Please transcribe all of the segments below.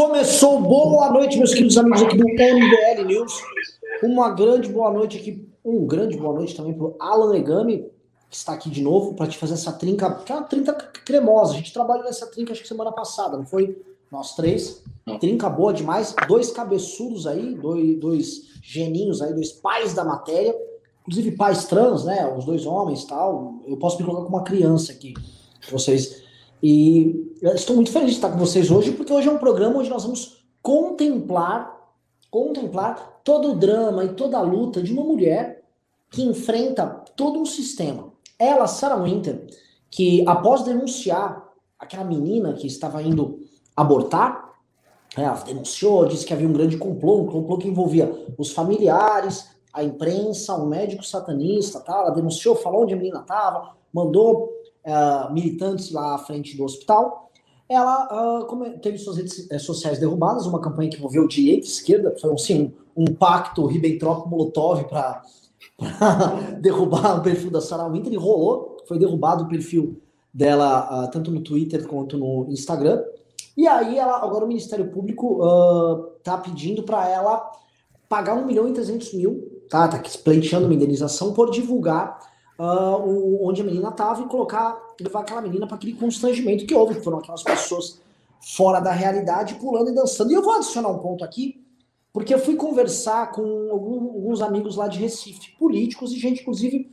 Começou, boa noite, meus queridos amigos aqui do MBL News. Uma grande boa noite aqui, um grande boa noite também para o Alan Egami, que está aqui de novo para te fazer essa trinca, que é uma trinca cremosa. A gente trabalhou nessa trinca acho que semana passada, não foi? Nós três. Trinca boa demais. Dois cabeçudos aí, dois, dois geninhos aí, dois pais da matéria. Inclusive pais trans, né? Os dois homens tal. Eu posso me colocar como uma criança aqui. Vocês e estou muito feliz de estar com vocês hoje, porque hoje é um programa onde nós vamos contemplar, contemplar todo o drama e toda a luta de uma mulher que enfrenta todo um sistema. Ela, Sarah Winter, que após denunciar aquela menina que estava indo abortar, né, ela denunciou, disse que havia um grande complô, um complô que envolvia os familiares, a imprensa, um médico satanista, tá? ela denunciou, falou onde a menina estava, mandou uh, militantes lá à frente do hospital, ela uh, teve suas redes eh, sociais derrubadas, uma campanha que envolveu direita e esquerda, foi assim, um, um pacto Ribbentrop-Molotov para derrubar o perfil da Sarah Winter, e rolou, foi derrubado o perfil dela uh, tanto no Twitter quanto no Instagram, e aí ela, agora o Ministério Público está pedindo para ela pagar 1 milhão e 300 mil, tá, tá uma indenização por divulgar uh, onde a menina estava e colocar, levar aquela menina para aquele constrangimento que houve, que foram aquelas pessoas fora da realidade, pulando e dançando. E eu vou adicionar um ponto aqui, porque eu fui conversar com alguns amigos lá de Recife, políticos e gente, inclusive,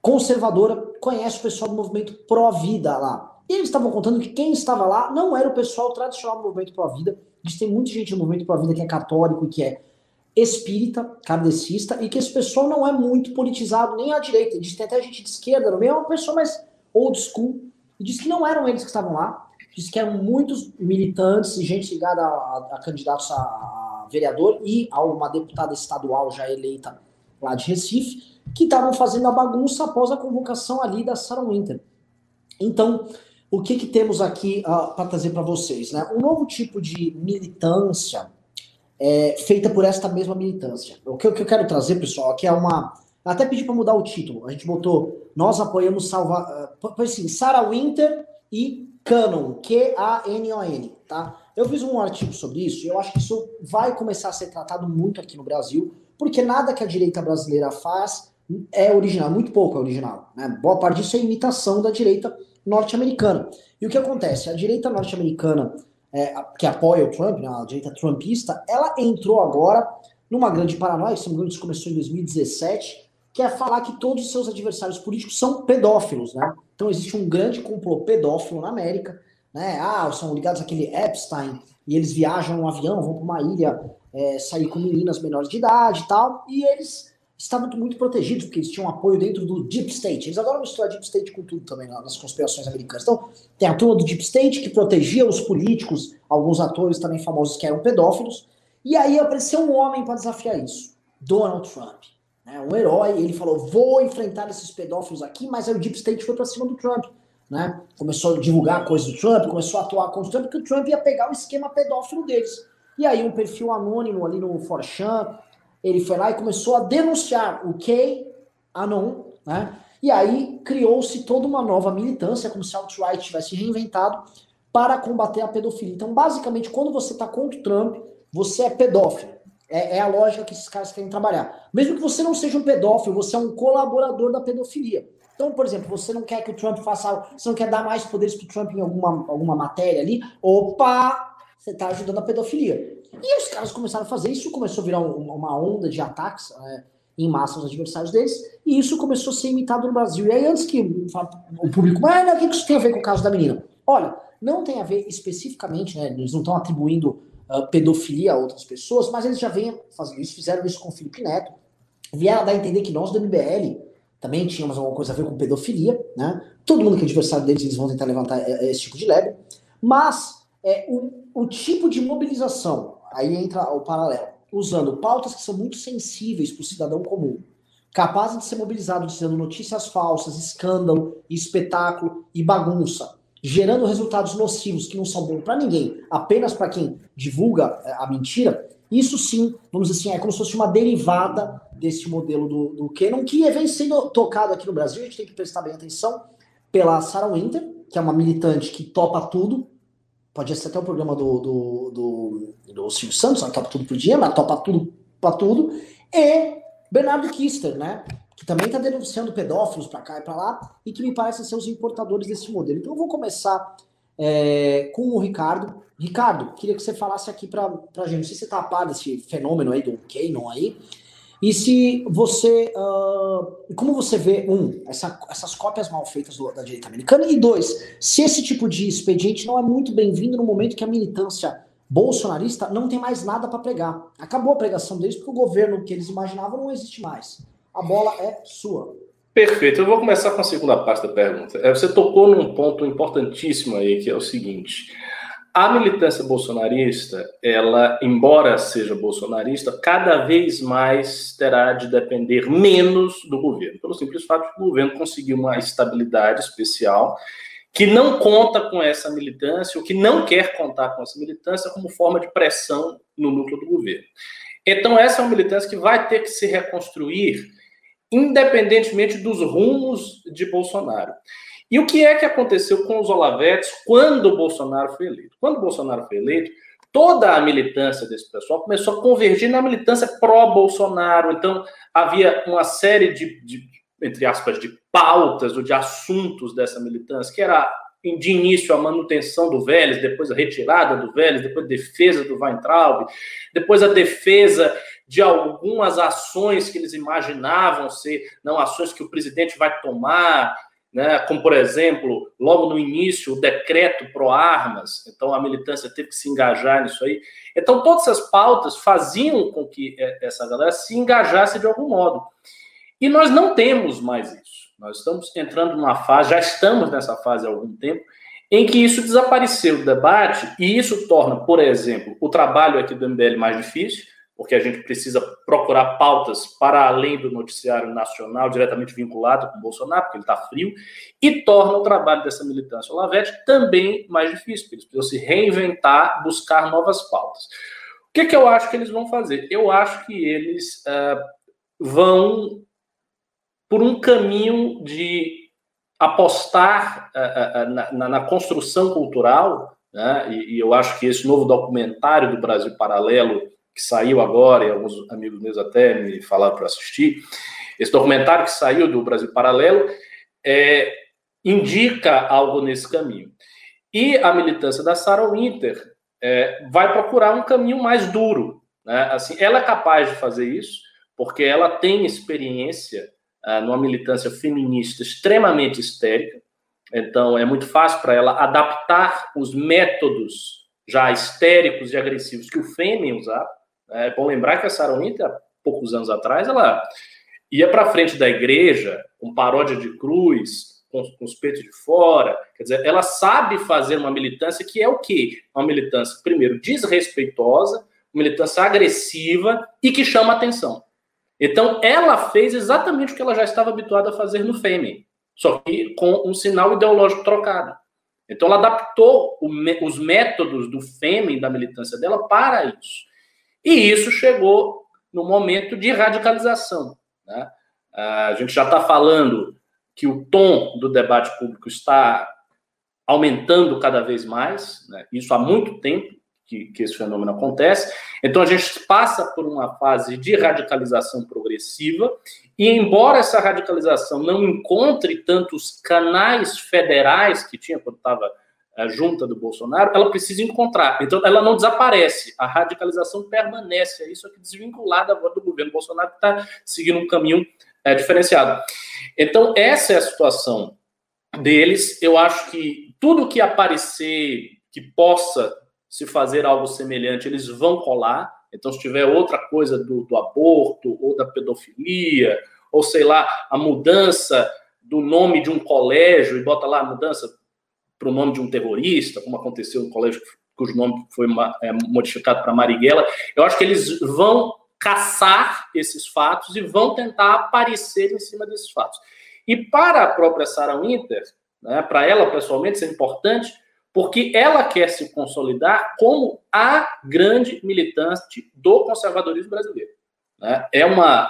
conservadora, conhece o pessoal do movimento Pró-Vida lá. E eles estavam contando que quem estava lá não era o pessoal tradicional do movimento Pró-Vida. Que tem muita gente no movimento Pró-Vida que é católico e que é espírita, kardecista, e que esse pessoal não é muito politizado nem à direita. Diz tem até gente de esquerda no meio, é uma pessoa mais old school. E diz que não eram eles que estavam lá, diz que eram muitos militantes e gente ligada a, a, candidatos a, vereador e a uma deputada estadual já eleita lá de Recife, que estavam fazendo a bagunça após a convocação ali da Sarah Winter. Então, o que, que temos aqui uh, para trazer para vocês? Né? Um novo tipo de militância é, feita por esta mesma militância. O que, o que eu quero trazer, pessoal, aqui é uma. Até pedi para mudar o título. A gente botou Nós apoiamos salvar. Uh, assim, Sarah Winter e Canon, Q-A-N-O-N, tá? Eu fiz um artigo sobre isso e eu acho que isso vai começar a ser tratado muito aqui no Brasil, porque nada que a direita brasileira faz é original, muito pouco é original. Né? Boa parte disso é imitação da direita norte-americana. E o que acontece? A direita norte-americana é, que apoia o Trump, né, a direita trumpista, ela entrou agora numa grande paranoia, isso começou em 2017, que é falar que todos os seus adversários políticos são pedófilos, né? Então existe um grande complô pedófilo na América, né? Ah, são ligados àquele Epstein, e eles viajam no avião, vão para uma ilha é, sair com meninas menores de idade e tal, e eles estavam muito protegidos, porque eles tinham apoio dentro do Deep State. Eles adoram misturar Deep State com tudo também, nas conspirações americanas. Então, tem a turma do Deep State, que protegia os políticos, alguns atores também famosos que eram pedófilos, e aí apareceu um homem para desafiar isso, Donald Trump. Né, um herói, ele falou, vou enfrentar esses pedófilos aqui, mas aí o Deep State foi para cima do Trump. Né? Começou a divulgar coisas do Trump, começou a atuar contra o Trump, porque o Trump ia pegar o esquema pedófilo deles. E aí um perfil anônimo ali no Forchan, ele foi lá e começou a denunciar o Kay Anon, né? E aí criou-se toda uma nova militância, como se a alt-right tivesse reinventado para combater a pedofilia. Então, basicamente, quando você está contra o Trump, você é pedófilo. É, é, a lógica que esses caras querem trabalhar. Mesmo que você não seja um pedófilo, você é um colaborador da pedofilia. Então, por exemplo, você não quer que o Trump faça, você não quer dar mais poderes para o Trump em alguma, alguma matéria ali, opa, você está ajudando a pedofilia. E os caras começaram a fazer isso, começou a virar um, uma onda de ataques é, em massa aos adversários deles, e isso começou a ser imitado no Brasil. E aí, antes que o público, mas o que isso tem a ver com o caso da menina? Olha, não tem a ver especificamente, né? Eles não estão atribuindo uh, pedofilia a outras pessoas, mas eles já vêm fazendo isso, fizeram isso com o Felipe Neto, vieram dar a entender que nós do MBL também tínhamos alguma coisa a ver com pedofilia, né? Todo mundo que é adversário deles, eles vão tentar levantar é, é, esse tipo de leve, mas é, o, o tipo de mobilização aí entra o paralelo, usando pautas que são muito sensíveis para o cidadão comum, capazes de ser mobilizado dizendo notícias falsas, escândalo, espetáculo e bagunça, gerando resultados nocivos que não são bons para ninguém, apenas para quem divulga é, a mentira, isso sim, vamos dizer assim, é como se fosse uma derivada desse modelo do, do Canon, que vem sendo tocado aqui no Brasil, a gente tem que prestar bem atenção, pela Sarah Winter, que é uma militante que topa tudo, pode ser até o programa do, do, do o Silvio Santos, ela topa tudo por dia, mas topa tudo para tudo, e Bernardo Kister, né? Que também está denunciando pedófilos para cá e para lá, e que me parece ser os importadores desse modelo. Então eu vou começar é, com o Ricardo. Ricardo, queria que você falasse aqui para a gente, não sei se você está a par desse fenômeno aí do Canon aí, e se você. Uh, como você vê, um, essa, essas cópias mal feitas do, da direita americana, e dois, se esse tipo de expediente não é muito bem-vindo no momento que a militância bolsonarista não tem mais nada para pregar. Acabou a pregação deles porque o governo que eles imaginavam não existe mais. A bola é sua. Perfeito. Eu vou começar com a segunda parte da pergunta. É, você tocou num ponto importantíssimo aí, que é o seguinte. A militância bolsonarista, ela, embora seja bolsonarista, cada vez mais terá de depender menos do governo, pelo simples fato de que o governo conseguiu uma estabilidade especial que não conta com essa militância, ou que não quer contar com essa militância como forma de pressão no núcleo do governo. Então, essa é uma militância que vai ter que se reconstruir, independentemente dos rumos de Bolsonaro. E o que é que aconteceu com os Olavetes quando o Bolsonaro foi eleito? Quando o Bolsonaro foi eleito, toda a militância desse pessoal começou a convergir na militância pró-Bolsonaro. Então, havia uma série de, de, entre aspas, de pautas ou de assuntos dessa militância, que era de início a manutenção do Vélez, depois a retirada do Vélez, depois a defesa do Weintraub, depois a defesa de algumas ações que eles imaginavam ser não ações que o presidente vai tomar, né? como, por exemplo, logo no início, o decreto pró-armas, então a militância teve que se engajar nisso aí. Então, todas essas pautas faziam com que é, essa galera se engajasse de algum modo. E nós não temos mais isso. Nós estamos entrando numa fase, já estamos nessa fase há algum tempo, em que isso desapareceu do debate, e isso torna, por exemplo, o trabalho aqui do MBL mais difícil, porque a gente precisa procurar pautas para além do noticiário nacional, diretamente vinculado com o Bolsonaro, porque ele está frio, e torna o trabalho dessa militância Olavete também mais difícil, porque eles precisam se reinventar, buscar novas pautas. O que, que eu acho que eles vão fazer? Eu acho que eles uh, vão por um caminho de apostar uh, uh, na, na, construção cultural, né? e, e eu acho que esse novo documentário do Brasil Paralelo que saiu agora, e alguns amigos meus até me falaram para assistir, esse documentário que saiu do Brasil Paralelo é, indica algo nesse caminho. E a militância da Sarah Winter é, vai procurar um caminho mais duro. Né? Assim, ela é capaz de fazer isso, porque ela tem experiência uh, numa militância feminista extremamente histérica, então é muito fácil para ela adaptar os métodos já histéricos e agressivos que o Fêmen usava. É bom lembrar que a Sarah Winter, há poucos anos atrás, ela ia para frente da igreja com paródia de cruz, com, com, os peitos de fora. Quer dizer, ela sabe fazer uma militância que é o quê? Uma militância, primeiro, desrespeitosa, uma militância agressiva e que chama atenção. Então, ela fez exatamente o que ela já estava habituada a fazer no Fêmen, só que com um sinal ideológico trocado. Então, ela adaptou o, os métodos do Fêmen, da militância dela, para isso. E isso chegou no momento de radicalização. Né? A gente já está falando que o tom do debate público está aumentando cada vez mais, né? isso há muito tempo que, que, esse fenômeno acontece. Então a gente passa por uma fase de radicalização progressiva, e embora essa radicalização não encontre tantos canais federais que tinha quando estava a junta do Bolsonaro, ela precisa encontrar. Então, ela não desaparece. A radicalização permanece. É isso aqui desvinculada agora do governo Bolsonaro, que está seguindo um caminho é, diferenciado. Então, essa é a situação deles. Eu acho que tudo que aparecer que possa se fazer algo semelhante, eles vão colar. Então, se tiver outra coisa do, do aborto, ou da pedofilia, ou sei lá, a mudança do nome de um colégio, e bota lá a mudança para o nome de um terrorista, como aconteceu no colégio cujo nome foi é, modificado para Marighella, eu acho que eles vão caçar esses fatos e vão tentar aparecer em cima desses fatos. E para a própria Sarah Winter, né, para ela pessoalmente, isso é importante, porque ela quer se consolidar como a grande militante do conservadorismo brasileiro. Né? É uma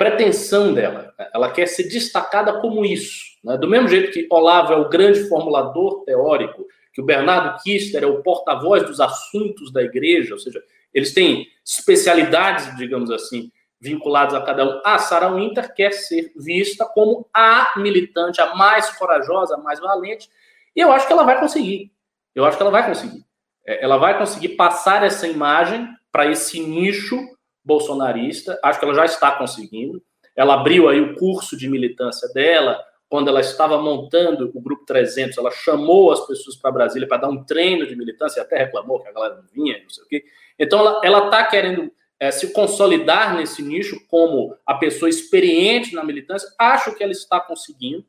pretensão dela. Ela quer ser destacada como isso. Né? Do mesmo jeito que Olavo é o grande formulador teórico, que o Bernardo Kister é o porta-voz dos assuntos da igreja, ou seja, eles têm especialidades, digamos assim, vinculadas a cada um. A Sarah Winter quer ser vista como a militante, a mais corajosa, a mais valente, e eu acho que ela vai conseguir. Eu acho que ela vai conseguir. É, ela vai conseguir passar essa imagem para esse nicho bolsonarista. Acho que ela já está conseguindo. Ela abriu aí o curso de militância dela, quando ela estava montando o Grupo 300, ela chamou as pessoas para Brasília para dar um treino de militância, até reclamou que a galera não vinha, não sei o quê. Então, ela está querendo é, se consolidar nesse nicho como a pessoa experiente na militância. Acho que ela está conseguindo.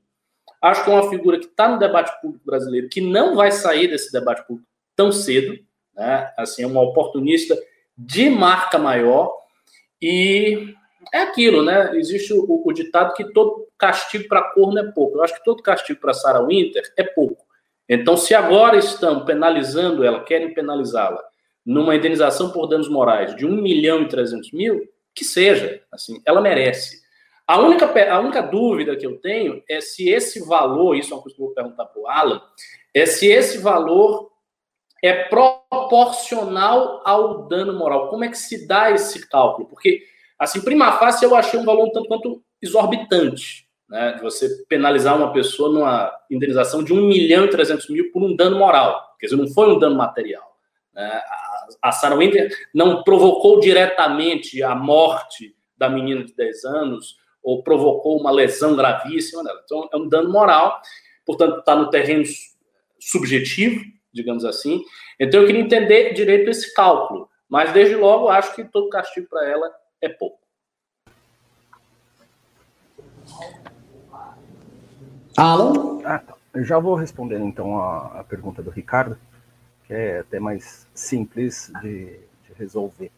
Acho que é uma figura que está no debate público brasileiro, que não vai sair desse debate público tão cedo. Né? Assim, é uma oportunista de marca maior. E é aquilo, né? Existe o, o ditado que todo castigo para corno é pouco. Eu acho que todo castigo para Sarah Winter é pouco. Então, se agora estão penalizando ela, querem penalizá-la, numa indenização por danos morais de 1 milhão e 300 mil, que seja, assim, ela merece. A única, a única dúvida que eu tenho é se esse valor, isso é uma coisa que eu vou perguntar para o Alan, é se esse valor é proporcional ao dano moral. Como é que se dá esse cálculo? Porque Assim, prima facie, eu achei um valor um tanto quanto exorbitante, né? De você penalizar uma pessoa numa indenização de 1 milhão e 300 mil por um dano moral. Quer dizer, não foi um dano material. Né? A Sarah Winter não provocou diretamente a morte da menina de 10 anos ou provocou uma lesão gravíssima dela. Então, é um dano moral, portanto, está no terreno subjetivo, digamos assim. Então, eu queria entender direito esse cálculo. Mas, desde logo, acho que todo castigo para ela é pouco. Alan? Ah, tá. Eu já vou respondendo então a, a, pergunta do Ricardo, que é até mais simples de, de resolver.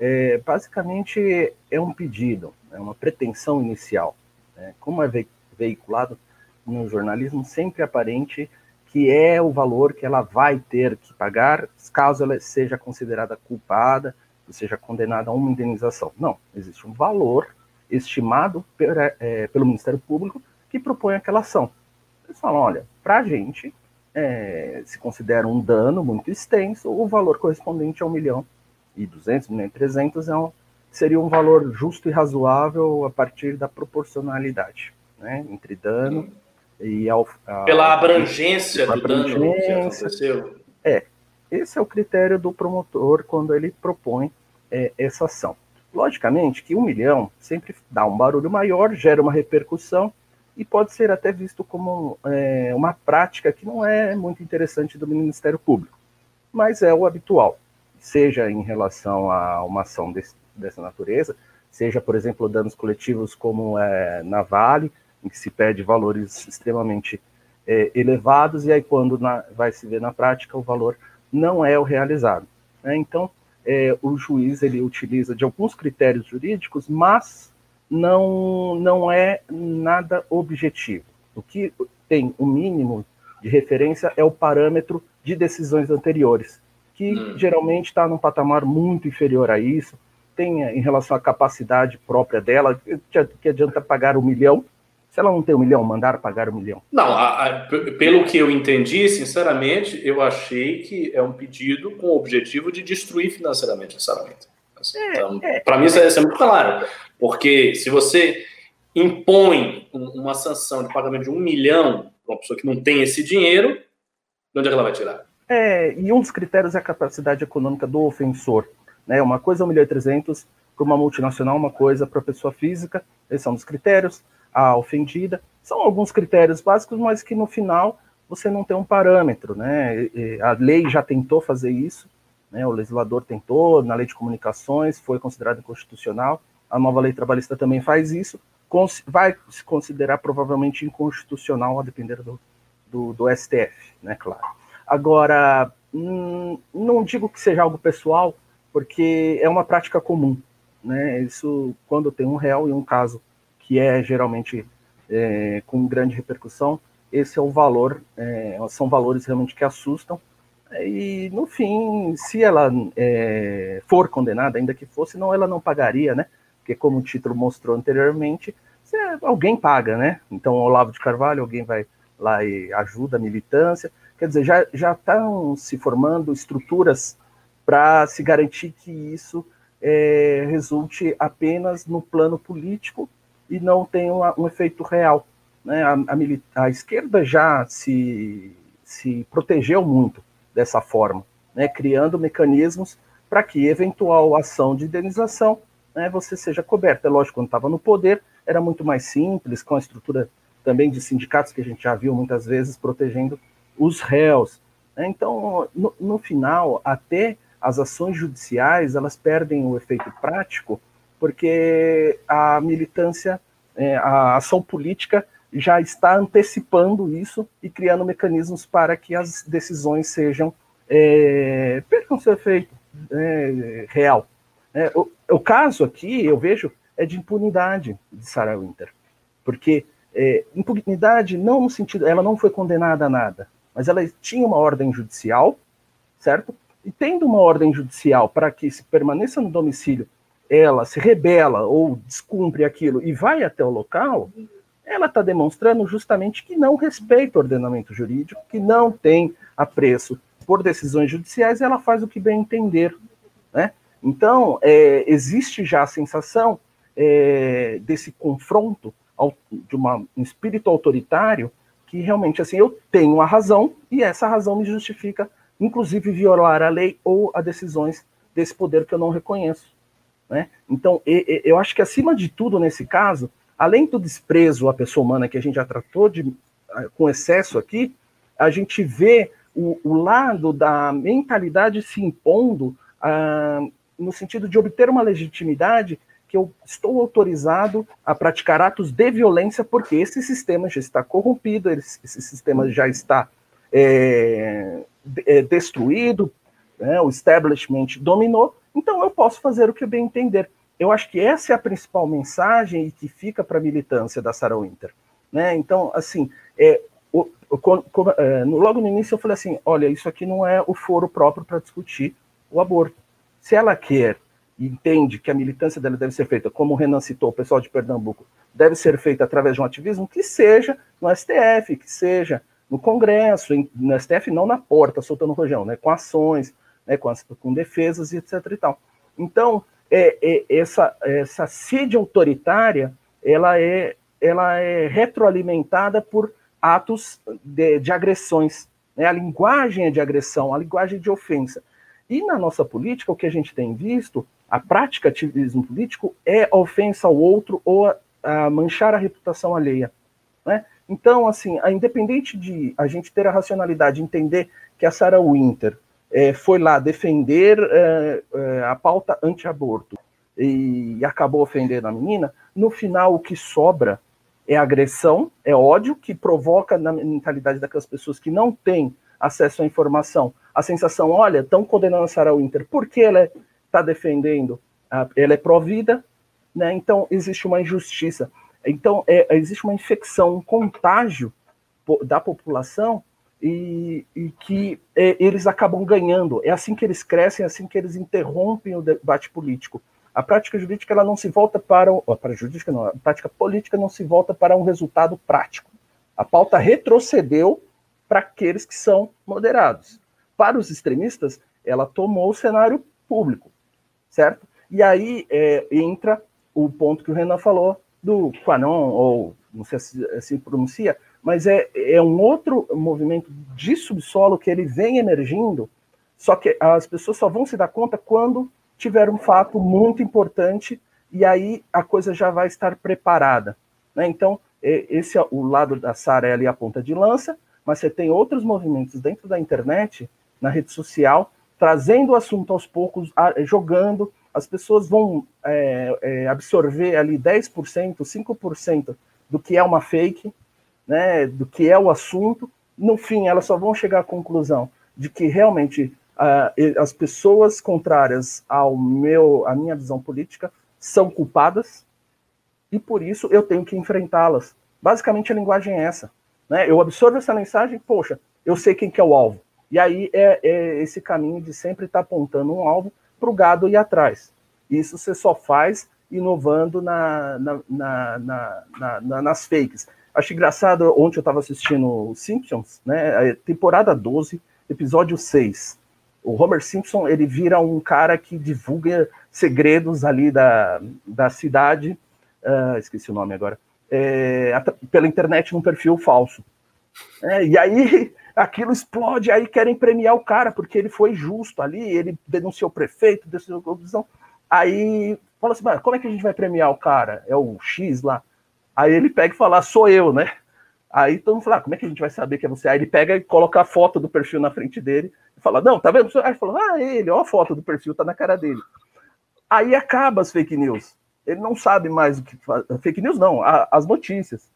É, basicamente é um pedido, é uma pretensão inicial. Né? Como é veiculado no jornalismo, sempre aparente que é o valor que ela vai ter que pagar caso ela seja considerada culpada seja condenado a uma indenização. Não, existe um valor estimado é, pelo Ministério Público que propõe aquela ação. Eles falam, olha, para a gente é, se considera um dano muito extenso, o valor correspondente a um milhão e duzentos, um milhão e trezentos é um, seria um valor justo e razoável a partir da proporcionalidade, né, entre dano e ao, a, pela abrangência do abrangência, dano que aconteceu. É, esse é o critério do promotor quando ele propõe é, essa ação. Logicamente que um milhão sempre dá um barulho maior, gera uma repercussão e pode ser até visto como é, uma prática que não é muito interessante do Ministério Público, mas é o habitual, seja em relação a uma ação desse, dessa natureza, seja, por exemplo, danos coletivos como é, na Vale, em que se pede valores extremamente é, elevados, e aí quando na, vai se ver na prática, o valor não é o realizado. Né? Então, é, o juiz ele utiliza de alguns critérios jurídicos, mas não, não é nada objetivo. O que tem o um mínimo de referência é o parâmetro de decisões anteriores, que hum. geralmente está num patamar muito inferior a isso, tem em relação à capacidade própria dela, que adianta pagar um milhão se ela não tem um milhão, mandar pagar um milhão. Não, a, a, pelo que eu entendi, sinceramente, eu achei que é um pedido com o objetivo de destruir financeiramente essa ferramenta. Assim, é, então, é, para mim, isso é, isso é muito claro. Porque se você impõe uma sanção de pagamento de um milhão para uma pessoa que não tem esse dinheiro, de onde é que ela vai tirar? É, e um dos critérios é a capacidade econômica do ofensor. Né? Uma coisa é 1 milhão e 300 para uma multinacional, uma coisa para pessoa física, esses são os critérios a ofendida. São alguns critérios básicos, mas que no final você não tem um parâmetro, né? A lei já tentou fazer isso, né? O legislador tentou, na lei de comunicações foi considerado inconstitucional. A nova lei trabalhista também faz isso, vai se considerar provavelmente inconstitucional a depender do, do, do STF, né? Claro. Agora, hum, não digo que seja algo pessoal, porque é uma prática comum, né? Isso quando tem um réu e um caso que é geralmente é, com grande repercussão, esse é o valor, é, são valores realmente que assustam. E no fim, se ela é, for condenada, ainda que fosse, não, ela não pagaria, né? Porque como o título mostrou anteriormente, alguém paga, né? Então, Olavo de Carvalho, alguém vai lá e ajuda a militância. Quer dizer, já, já estão se formando estruturas para se garantir que isso é, resulte apenas no plano político e não tenha um efeito real. Né? A, a, a, esquerda já se, se protegeu muito dessa forma, né? criando mecanismos para que eventual ação de indenização né, você seja coberta. É lógico, quando estava no poder, era muito mais simples, com a estrutura também de sindicatos que a gente já viu muitas vezes protegendo os réus. Né? Então, no, no final, até as ações judiciais elas perdem o efeito prático porque a militância, é, a ação política já está antecipando isso e criando mecanismos para que as decisões sejam é, percam seu efeito é, real. É, o, o, caso aqui, eu vejo, é de impunidade de Sarah Winter, porque é, impunidade não no sentido, ela não foi condenada a nada, mas ela tinha uma ordem judicial, certo? E tendo uma ordem judicial para que se permaneça no domicílio, ela se rebela ou descumpre aquilo e vai até o local, ela está demonstrando justamente que não respeita o ordenamento jurídico, que não tem apreço por decisões judiciais, ela faz o que bem entender. Né? Então, é, existe já a sensação é, desse confronto ao, de uma, um espírito autoritário que realmente, assim, eu tenho a razão e essa razão me justifica inclusive violar a lei ou as decisões desse poder que eu não reconheço. Né? Então, eu acho que acima de tudo nesse caso, além do desprezo à pessoa humana que a gente já tratou de, ah, com excesso aqui, a gente vê o, o lado da mentalidade se impondo ah, no sentido de obter uma legitimidade que eu estou autorizado a praticar atos de violência porque esse sistema já está corrompido, esse, sistema já está é, é, destruído, né, o establishment dominou, então eu posso fazer o que eu bem entender. Eu acho que essa é a principal mensagem que fica para a militância da Sarah Winter. Né? Então, assim, é, o, o, é, logo no início eu falei assim, olha, isso aqui não é o foro próprio para discutir o aborto. Se ela quer e entende que a militância dela deve ser feita, como o Renan citou, o pessoal de Pernambuco, deve ser feita através de um ativismo, que seja no STF, que seja no Congresso, no STF não na porta, soltando rojão, né, com ações, né, com, as, com defesas etc e tal. Então, é, é, essa, essa sede autoritária, ela é, ela é retroalimentada por atos de, de agressões, né, a linguagem é de agressão, a linguagem de ofensa. E na nossa política, o que a gente tem visto, a prática ativismo político é ofensa ao outro ou a, a manchar a reputação alheia. Né? Então, assim, a, independente de a gente ter a racionalidade, entender que a Sarah Winter é, foi lá defender é, é, a pauta anti-aborto e acabou ofendendo a menina, no final o que sobra é agressão, é ódio, que provoca na mentalidade daquelas pessoas que não têm acesso à informação a sensação, olha, estão condenando a Sarah Winter porque ela está defendendo, ela é pró-vida, né? então existe uma injustiça. Então, é, existe uma infecção, um contágio da população e, e que é, eles acabam ganhando. É assim que eles crescem, é assim que eles interrompem o debate político. A prática jurídica ela não se volta para, o, para a jurídica não, a prática política não se volta para um resultado prático. A pauta retrocedeu para aqueles que são moderados. Para os extremistas, ela tomou o cenário público, certo? E aí é, entra o ponto que o Renan falou do Quanon, ou não sei se se pronuncia, mas é, é um outro movimento de subsolo que ele vem emergindo, só que as pessoas só vão se dar conta quando tiver um fato muito importante e aí a coisa já vai estar preparada. Né? Então, esse é o lado da Sara é ali a ponta de lança, mas você tem outros movimentos dentro da internet, na rede social, trazendo o assunto aos poucos, jogando, as pessoas vão é, é, absorver ali 10%, 5% do que é uma fake, né, do que é o assunto. No fim, elas só vão chegar à conclusão de que realmente uh, as pessoas contrárias ao meu, à minha visão política são culpadas e por isso eu tenho que enfrentá-las. Basicamente a linguagem é essa. Né? Eu absorvo essa mensagem, poxa, eu sei quem que é o alvo. E aí é, é esse caminho de sempre estar apontando um alvo para o gado ir atrás. Isso você só faz inovando na, na, na, nas fakes. Acho engraçado, ontem eu estava assistindo Simpsons, né? Temporada 12, episódio 6. O Homer Simpson, ele vira um cara que divulga segredos ali da, da cidade, uh, esqueci o nome agora, é, pela internet num perfil falso. É, e aí aquilo explode, aí querem premiar o cara, porque ele foi justo ali, ele denunciou o prefeito, denunciou a corrupção. Aí fala assim, como é que a gente vai premiar o cara? É o X lá. Aí ele pega e fala, sou eu, né? Aí todo mundo fala, ah, como é que a gente vai saber que é você? Aí ele pega e coloca a foto do perfil na frente dele e fala, não, tá vendo? Aí fala, ah, ele, ó a foto do perfil, tá na cara dele. Aí acaba as fake news. Ele não sabe mais o que faz. Fake news não, a, as notícias.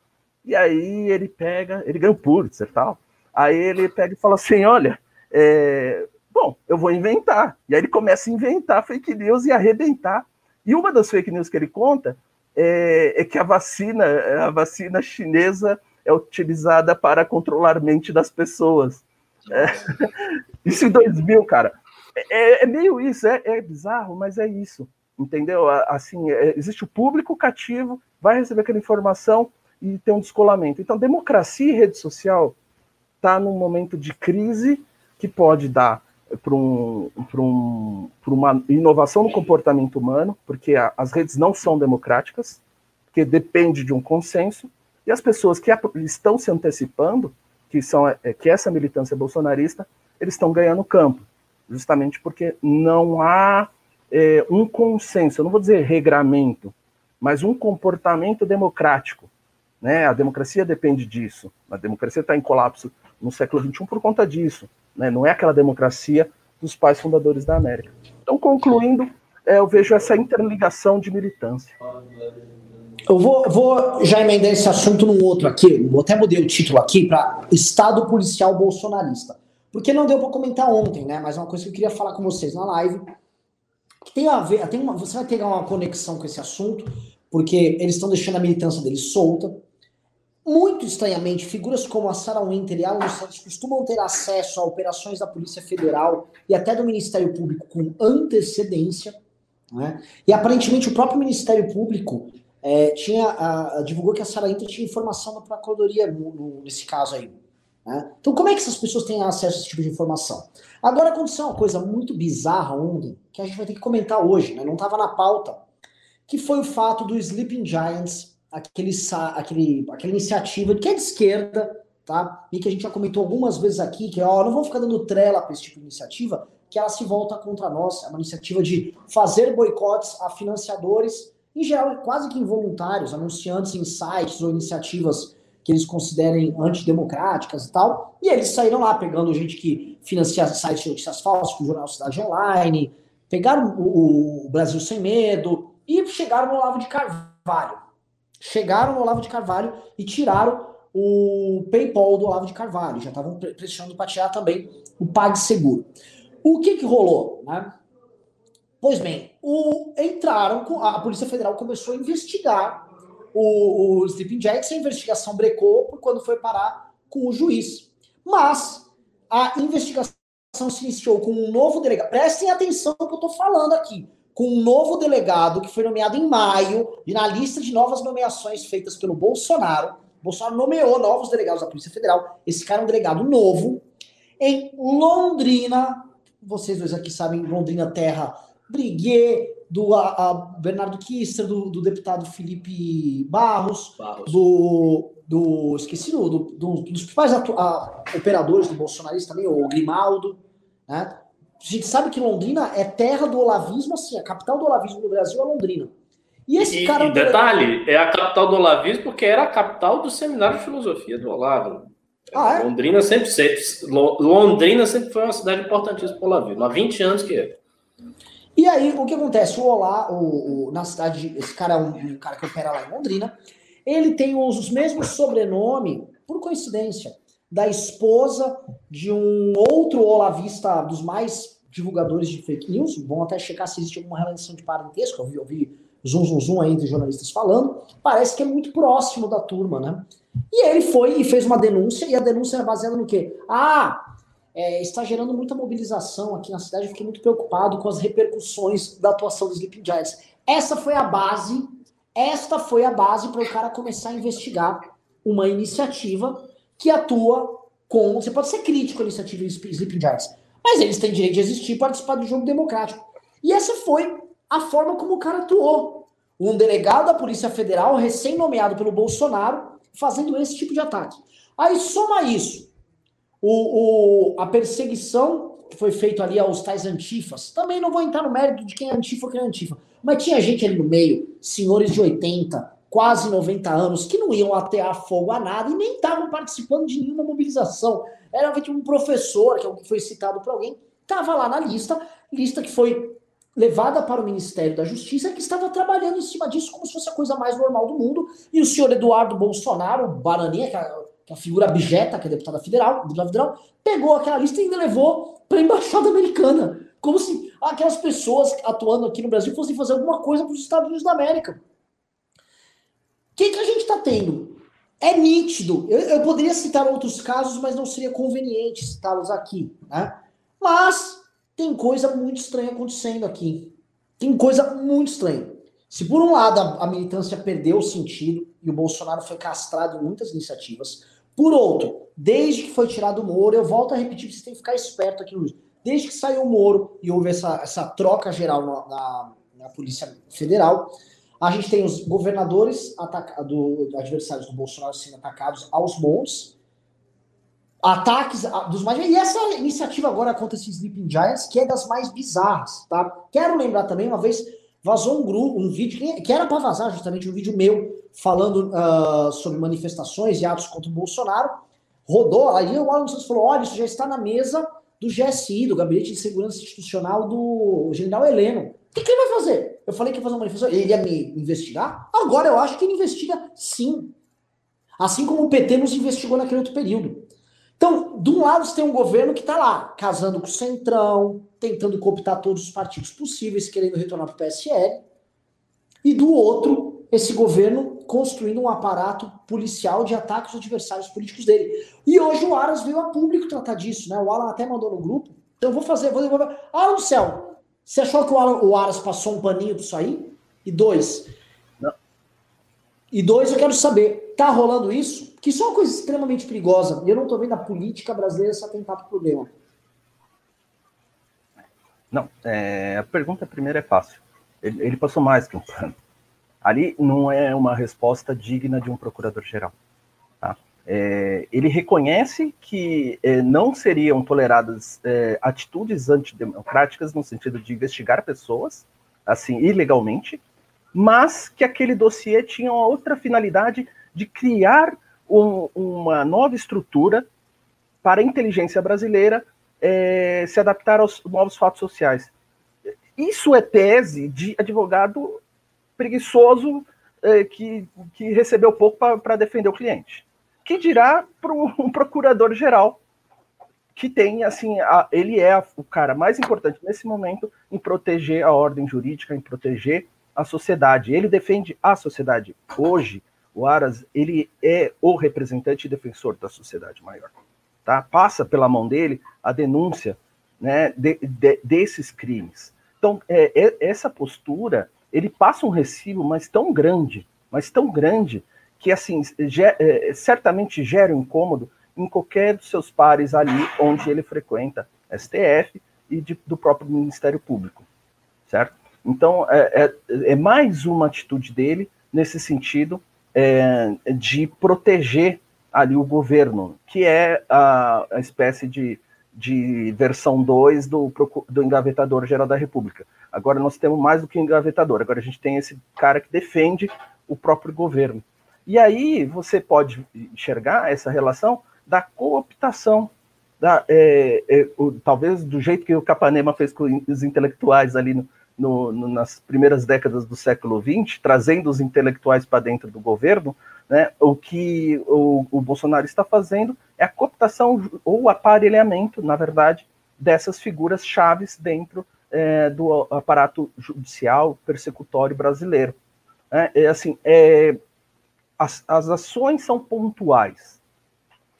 E aí ele pega, ele ganha o Pulitzer e tal. Aí ele pega e fala assim: olha, é, bom, eu vou inventar. E aí ele começa a inventar fake news e arrebentar. E uma das fake news que ele conta é, é que a vacina, a vacina chinesa é utilizada para controlar a mente das pessoas. É, isso em 2000, cara. É, é meio isso, é, é, bizarro, mas é isso, entendeu? Assim, é, existe o público cativo, vai receber aquela informação e tem um descolamento. Então, democracia e rede social está num momento de crise que pode dar para um, um, uma inovação no comportamento humano, porque a, as redes não são democráticas, que depende de um consenso, e as pessoas que estão se antecipando, que são é, que essa militância bolsonarista, eles estão ganhando campo, justamente porque não há é, um consenso, eu não vou dizer regramento, mas um comportamento democrático. Né? A democracia depende disso. A democracia está em colapso no século XXI por conta disso. Né? Não é aquela democracia dos pais fundadores da América. Então, concluindo, é, eu vejo essa interligação de militância. Eu vou, vou já emendar esse assunto num outro aqui. Eu até mudei o título aqui para Estado Policial Bolsonarista. Porque não deu para comentar ontem, né? Mas é uma coisa que eu queria falar com vocês na live. Que tem a ver, tem uma, você vai ter uma conexão com esse assunto, porque eles estão deixando a militância deles solta. Muito estranhamente, figuras como a Sarah Winter e Alan Santos costumam ter acesso a operações da Polícia Federal e até do Ministério Público com antecedência. Né? E aparentemente o próprio Ministério Público é, tinha, a, a, divulgou que a Sarah Winter tinha informação da Procuradoria no, no, nesse caso aí. Né? Então, como é que essas pessoas têm acesso a esse tipo de informação? Agora aconteceu uma coisa muito bizarra ontem, que a gente vai ter que comentar hoje, né? não estava na pauta, que foi o fato do Sleeping Giants aquele, aquele, aquela iniciativa que é de esquerda, tá? E que a gente já comentou algumas vezes aqui, que ó, não vamos ficar dando trela para esse tipo de iniciativa, que ela se volta contra nós. É uma iniciativa de fazer boicotes a financiadores, em geral quase que involuntários, anunciantes em sites ou iniciativas que eles considerem antidemocráticas e tal. E eles saíram lá pegando gente que financia sites de notícias falsas, como o Jornal Cidade Online, pegaram o, o Brasil Sem Medo e chegaram no Olavo de Carvalho chegaram no Olavo de Carvalho e tiraram o PayPal do Olavo de Carvalho. Já estavam pressionando para tirar também o PagSeguro. O que, que rolou? Né? Pois bem, o, entraram, com, a Polícia Federal começou a investigar o, o Sleeping Jacks, a investigação brecou por quando foi parar com o juiz. Mas a investigação se iniciou com um novo delegado. Prestem atenção no que eu estou falando aqui com um novo delegado que foi nomeado em maio, e na lista de novas nomeações feitas pelo Bolsonaro, Bolsonaro nomeou novos delegados da Polícia Federal. Esse cara é um delegado novo. Em Londrina, vocês dois aqui sabem, Londrina Terra, Briguet, do a, a Bernardo Kister, do, do, deputado Felipe Barros, Barros. do, do esqueci do, do, dos principais operadores do bolsonarismo também, o Grimaldo, né? A gente sabe que Londrina é terra do olavismo, assim, a capital do olavismo do Brasil é Londrina. E esse e, cara. E detalhe, é a capital do olavismo porque era a capital do seminário de filosofia do Olavo. Ah, é? Londrina sempre, sempre, Londrina sempre foi uma cidade importantíssima para o olavismo, há 20 anos que é. E aí, o que acontece? O Olá, o, o na cidade, esse cara é um, um, cara que opera lá em Londrina, ele tem os, os mesmos sobrenome, por coincidência, da esposa de um outro olavista dos mais divulgadores de fake news. Vão até checar se existe alguma relação de parentesco. Eu vi, vi zoom, zoom, zoom aí entre jornalistas falando. Parece que é muito próximo da turma, né? E ele foi e fez uma denúncia, e a denúncia era baseada no quê? Ah, é, está gerando muita mobilização aqui na cidade, eu fiquei muito preocupado com as repercussões da atuação dos Sleeping Giants. Essa foi a base, esta foi a base para o cara começar a investigar uma iniciativa que atua com. Você pode ser crítico à iniciativa Sleeping Giants, mas eles têm direito de existir e participar do jogo democrático. E essa foi a forma como o cara atuou. Um delegado da Polícia Federal, recém-nomeado pelo Bolsonaro, fazendo esse tipo de ataque. Aí soma isso, o, o, a perseguição que foi feita ali aos tais antifas. Também não vou entrar no mérito de quem é antifa ou quem é antifa. Mas tinha gente ali no meio, senhores de 80, quase 90 anos, que não iam atear fogo a nada e nem estavam participando de nenhuma mobilização. Era um professor, que é foi citado por alguém, estava lá na lista, lista que foi levada para o Ministério da Justiça, que estava trabalhando em cima disso como se fosse a coisa mais normal do mundo. E o senhor Eduardo Bolsonaro, Bananinha, que é que é a figura abjeta, que é deputada federal, deputada federal, pegou aquela lista e ainda levou para a embaixada americana. Como se aquelas pessoas atuando aqui no Brasil fossem fazer alguma coisa para os Estados Unidos da América. O que, que a gente está tendo? É nítido. Eu, eu, poderia citar outros casos, mas não seria conveniente citá-los aqui. Né? Mas tem coisa muito estranha acontecendo aqui. Tem coisa muito estranha. Se por um lado a, a militância perdeu o sentido e o Bolsonaro foi castrado em muitas iniciativas, por outro, desde que foi tirado o Moro, eu volto a repetir, você tem que ficar esperto aqui, Luiz. Desde que saiu o Moro e houve essa, essa troca geral na, na, na Polícia Federal, a gente tem os governadores do, adversários do Bolsonaro sendo atacados aos montes, ataques dos mais. E essa iniciativa agora contra esses Sleeping Giants, que é das mais bizarras, tá? Quero lembrar também, uma vez vazou um grupo, um vídeo que era para vazar justamente um vídeo meu falando uh, sobre manifestações e atos contra o Bolsonaro, rodou, aí o Alan Santos falou, olha, isso já está na mesa do GSI, do Gabinete de Segurança Institucional do general Heleno. O que, que ele vai fazer? Eu falei que ia fazer uma manifestação, ele ia me investigar? Agora eu acho que ele investiga sim. Assim como o PT nos investigou naquele outro período. Então, de um lado, você tem um governo que está lá, casando com o Centrão, tentando cooptar todos os partidos possíveis, querendo retornar para o PSL. E do outro, esse governo construindo um aparato policial de ataque aos adversários políticos dele. E hoje o Aras veio a público tratar disso, né? O Alan até mandou no grupo. Então eu vou fazer, vou devolver. Alan Céu, você achou que o, Aras passou um paninho para isso aí? E dois. Não. E dois, eu quero saber, tá rolando isso? Que isso é uma coisa extremamente perigosa. E eu não tô vendo a política brasileira se atentar para o problema. Não, é, a pergunta primeira é fácil. Ele, ele passou mais que um pano ali não é uma resposta digna de um procurador-geral. É, ele reconhece que é, não seriam toleradas é, atitudes antidemocráticas no sentido de investigar pessoas, assim, ilegalmente, mas que aquele dossiê tinha uma outra finalidade de criar um, uma nova estrutura para a inteligência brasileira é, se adaptar aos novos fatos sociais. Isso é tese de advogado preguiçoso é, que, que recebeu pouco para defender o cliente. Que dirá para um procurador-geral que tem, assim, a, ele é o cara mais importante nesse momento em proteger a ordem jurídica, em proteger a sociedade. Ele defende a sociedade. Hoje, o Aras, ele é o representante e defensor da sociedade maior. Tá? Passa pela mão dele a denúncia né, de, de, desses crimes. Então, é, é, essa postura ele passa um recibo, mas tão grande, mas tão grande, que assim, ger, é, certamente gera um incômodo em qualquer dos seus pares ali onde ele frequenta STF e de, do próprio Ministério Público, certo? Então, é, é, é mais uma atitude dele nesse sentido é, de proteger ali o governo, que é a, a espécie de, de versão 2 do, do engavetador geral da República. Agora nós temos mais do que um engavetador, agora a gente tem esse cara que defende o próprio governo. E aí você pode enxergar essa relação da cooptação, da, é, é, o, talvez do jeito que o Capanema fez com os intelectuais ali no, no, no, nas primeiras décadas do século XX, trazendo os intelectuais para dentro do governo, né, o que o, o Bolsonaro está fazendo é a cooptação ou aparelhamento, na verdade, dessas figuras chaves dentro é, do aparato judicial persecutório brasileiro. É, é assim, é, as, as ações são pontuais,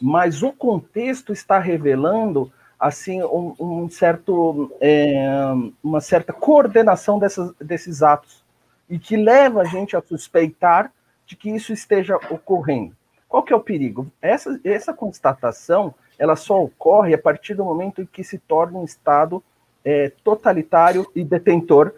mas o contexto está revelando assim um, um certo, é, uma certa coordenação dessas, desses atos e que leva a gente a suspeitar de que isso esteja ocorrendo. Qual que é o perigo? Essa, essa constatação ela só ocorre a partir do momento em que se torna um Estado é, totalitário e detentor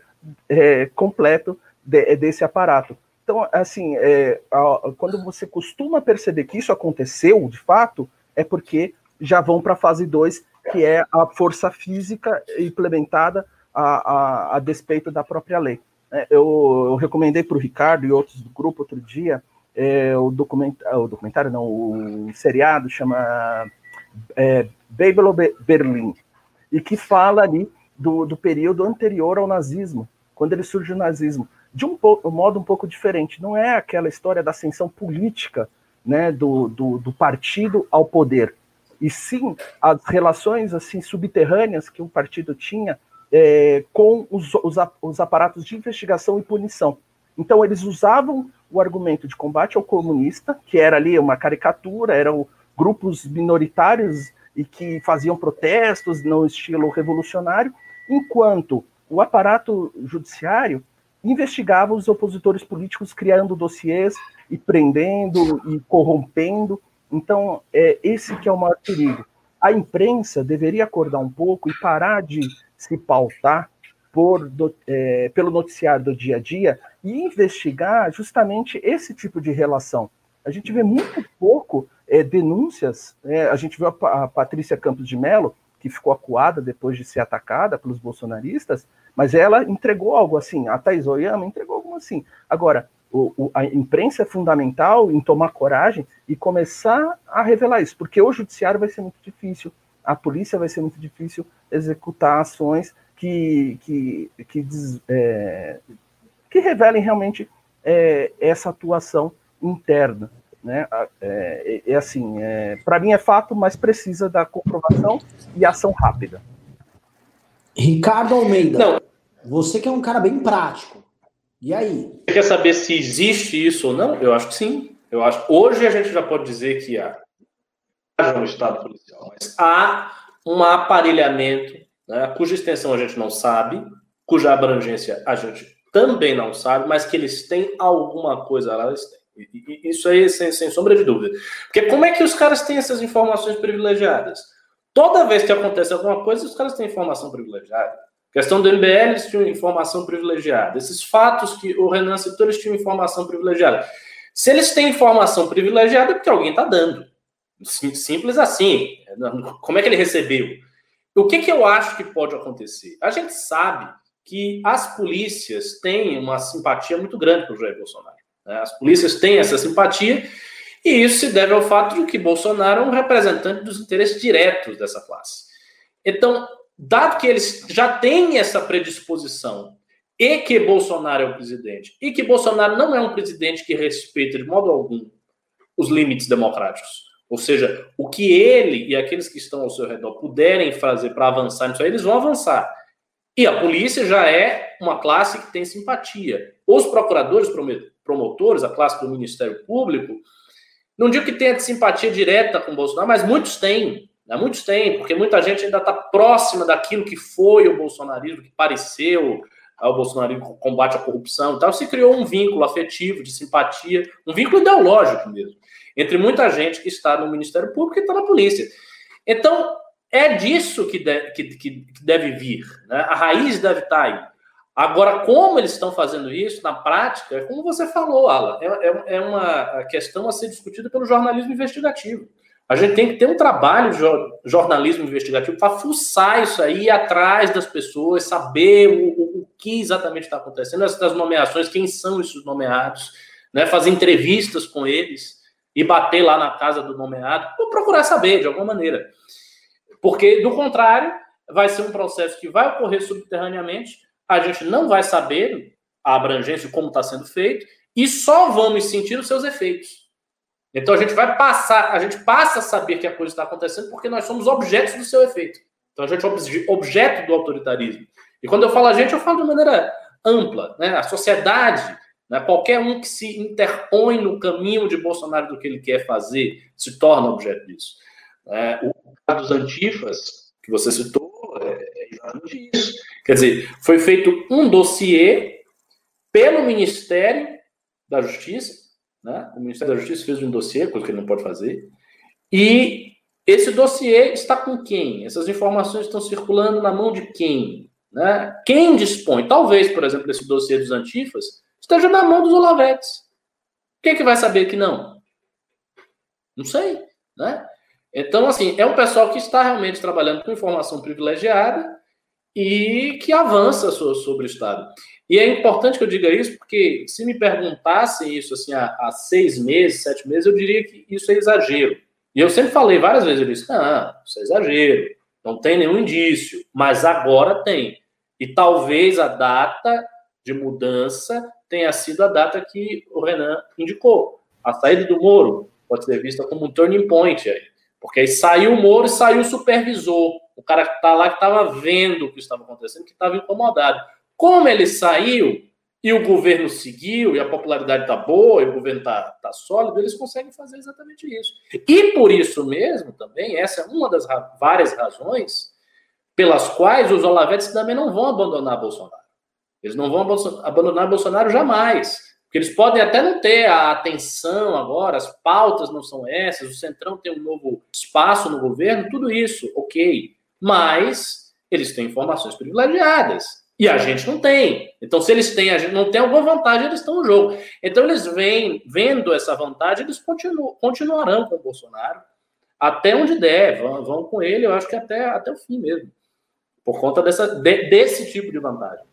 é, completo de, desse aparato. Então, assim, é, a, quando você costuma perceber que isso aconteceu, de fato, é porque já vão para a fase 2, que é a força física implementada a, a, a despeito da própria lei. É, eu, eu recomendei para o Ricardo e outros do grupo outro dia é, o, documentário, o documentário, não, o seriado chama é, Babel Berlim, e que fala ali do, do período anterior ao nazismo, quando ele surge o nazismo, de um, um, modo um pouco diferente. Não é aquela história da ascensão política né, do, do, do partido ao poder, e sim as relações assim subterrâneas que o partido tinha é, com os, os, os aparatos de investigação e punição. Então, eles usavam o argumento de combate ao comunista, que era ali uma caricatura, eram grupos minoritários e que faziam protestos no estilo revolucionário, enquanto o aparato judiciário investigava os opositores políticos, criando dossiês e prendendo e corrompendo. Então, é esse que é o maior perigo. A imprensa deveria acordar um pouco e parar de se pautar por, é, pelo noticiário do dia a dia e investigar justamente esse tipo de relação. A gente vê muito pouco é, denúncias. É, a gente viu a, a Patrícia Campos de Mello, que ficou acuada depois de ser atacada pelos bolsonaristas, mas ela entregou algo assim. A Thais Oyama entregou algo assim. Agora, o, o, a imprensa é fundamental em tomar coragem e começar a revelar isso, porque o judiciário vai ser muito difícil, a polícia vai ser muito difícil executar ações que, que, que, é, que revelem realmente é, essa atuação interna. Né? É, é, é assim, é, para mim é fato, mas precisa da comprovação e ação rápida. Ricardo Almeida, Não. você que é um cara bem prático. E aí? Você quer saber se existe isso ou não? Eu acho que sim. Eu acho. Hoje a gente já pode dizer que há um estado policial, mas há um aparelhamento, né, cuja extensão a gente não sabe, cuja abrangência a gente também não sabe, mas que eles têm alguma coisa lá, eles têm. Isso aí, sem, sem sombra de dúvida. Porque como é que os caras têm essas informações privilegiadas? Toda vez que acontece alguma coisa, os caras têm informação privilegiada. questão do MBL, eles tinham informação privilegiada. Esses fatos que o Renan citou, eles tinham informação privilegiada. Se eles têm informação privilegiada, é porque alguém está dando. Simples assim. Como é que ele recebeu? O que, que eu acho que pode acontecer? A gente sabe que as polícias têm uma simpatia muito grande para o Jair Bolsonaro. Né? As polícias têm essa simpatia, e isso se deve ao fato de que Bolsonaro é um representante dos interesses diretos dessa classe. Então, dado que eles já têm essa predisposição e que Bolsonaro é o presidente, e que Bolsonaro não é um presidente que respeita de modo algum os limites democráticos, ou seja, o que ele e aqueles que estão ao seu redor puderem fazer para avançar nisso aí, eles vão avançar. E a polícia já é uma classe que tem simpatia. Os procuradores, promotores, a classe do Ministério Público, não digo que tenha simpatia direta com o Bolsonaro, mas muitos têm. Né? Muitos têm, porque muita gente ainda está próxima daquilo que foi o bolsonarismo, que pareceu ao bolsonarismo, combate à corrupção e tal. Se criou um vínculo afetivo, de simpatia, um vínculo ideológico mesmo, entre muita gente que está no Ministério Público e está na polícia. Então, é disso que deve, que, que deve vir. Né? A raiz deve estar aí. Agora, como eles estão fazendo isso na prática, é como você falou, Alan, é, é, é uma questão a ser discutida pelo jornalismo investigativo. A gente tem que ter um trabalho de jornalismo investigativo para fuçar isso aí, ir atrás das pessoas, saber o, o, o que exatamente está acontecendo, essas nomeações, quem são esses nomeados, né? fazer entrevistas com eles e bater lá na casa do nomeado, ou procurar saber de alguma maneira. Porque, do contrário, vai ser um processo que vai ocorrer subterraneamente, a gente não vai saber a abrangência de como está sendo feito e só vamos sentir os seus efeitos. Então a gente vai passar, a gente passa a saber que a coisa está acontecendo porque nós somos objetos do seu efeito. Então a gente é objeto do autoritarismo. E quando eu falo a gente, eu falo de maneira ampla, né? A sociedade, né? qualquer um que se interpõe no caminho de Bolsonaro do que ele quer fazer, se torna objeto disso. É, o caso dos antifas, que você citou, é exatamente isso. Quer dizer, foi feito um dossiê pelo Ministério da Justiça, né? O Ministério da Justiça fez um dossiê, coisa que ele não pode fazer. E esse dossiê está com quem? Essas informações estão circulando na mão de quem? Né? Quem dispõe? Talvez, por exemplo, esse dossiê dos antifas esteja na mão dos Olavetes. Quem é que vai saber que não? Não sei, né? Então, assim, é um pessoal que está realmente trabalhando com informação privilegiada e que avança sobre o Estado. E é importante que eu diga isso, porque se me perguntassem isso assim há, há seis meses, sete meses, eu diria que isso é exagero. E eu sempre falei várias vezes, eu disse, isso é exagero, não tem nenhum indício, mas agora tem. E talvez a data de mudança tenha sido a data que o Renan indicou. A saída do Moro pode ser vista como um turning point aí. Porque aí saiu o Moro e saiu o supervisor. O cara que está lá que estava vendo o que estava acontecendo, que estava incomodado. Como ele saiu e o governo seguiu, e a popularidade está boa, e o governo está tá sólido, eles conseguem fazer exatamente isso. E por isso mesmo, também, essa é uma das ra várias razões pelas quais os olavetes também não vão abandonar Bolsonaro. Eles não vão abandonar Bolsonaro jamais. Porque eles podem até não ter a atenção agora, as pautas não são essas, o Centrão tem um novo espaço no governo, tudo isso, ok. Mas eles têm informações privilegiadas. E a gente não tem. Então, se eles têm, a gente não tem alguma vantagem, eles estão no jogo. Então, eles vêm vendo essa vantagem, eles continuarão com o Bolsonaro até onde der, vão, vão, com ele, eu acho que até, até o fim mesmo. Por conta dessa, de, desse tipo de vantagem.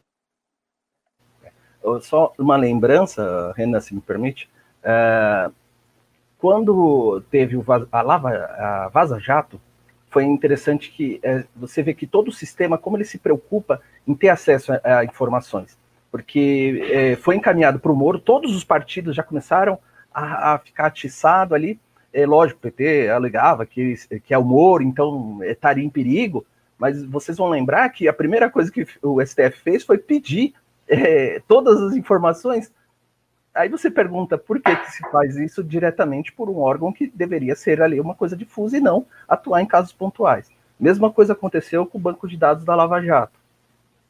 Só uma lembrança, Renan, se me permite. É, quando teve o, a Lava a Vaza Jato, foi interessante que é, você vê que todo o sistema, como ele se preocupa em ter acesso a, a informações. Porque é, foi encaminhado para o Moro, todos os partidos já começaram a, a ficar atiçado ali. É lógico, o PT alegava que, que é o Moro, então estaria em perigo, mas vocês vão lembrar que a primeira coisa que o STF fez foi pedir é, todas as informações. Aí você pergunta por que, que se faz isso diretamente por um órgão que deveria ser ali uma coisa difusa e não atuar em casos pontuais. Mesma coisa aconteceu com o banco de dados da Lava Jato,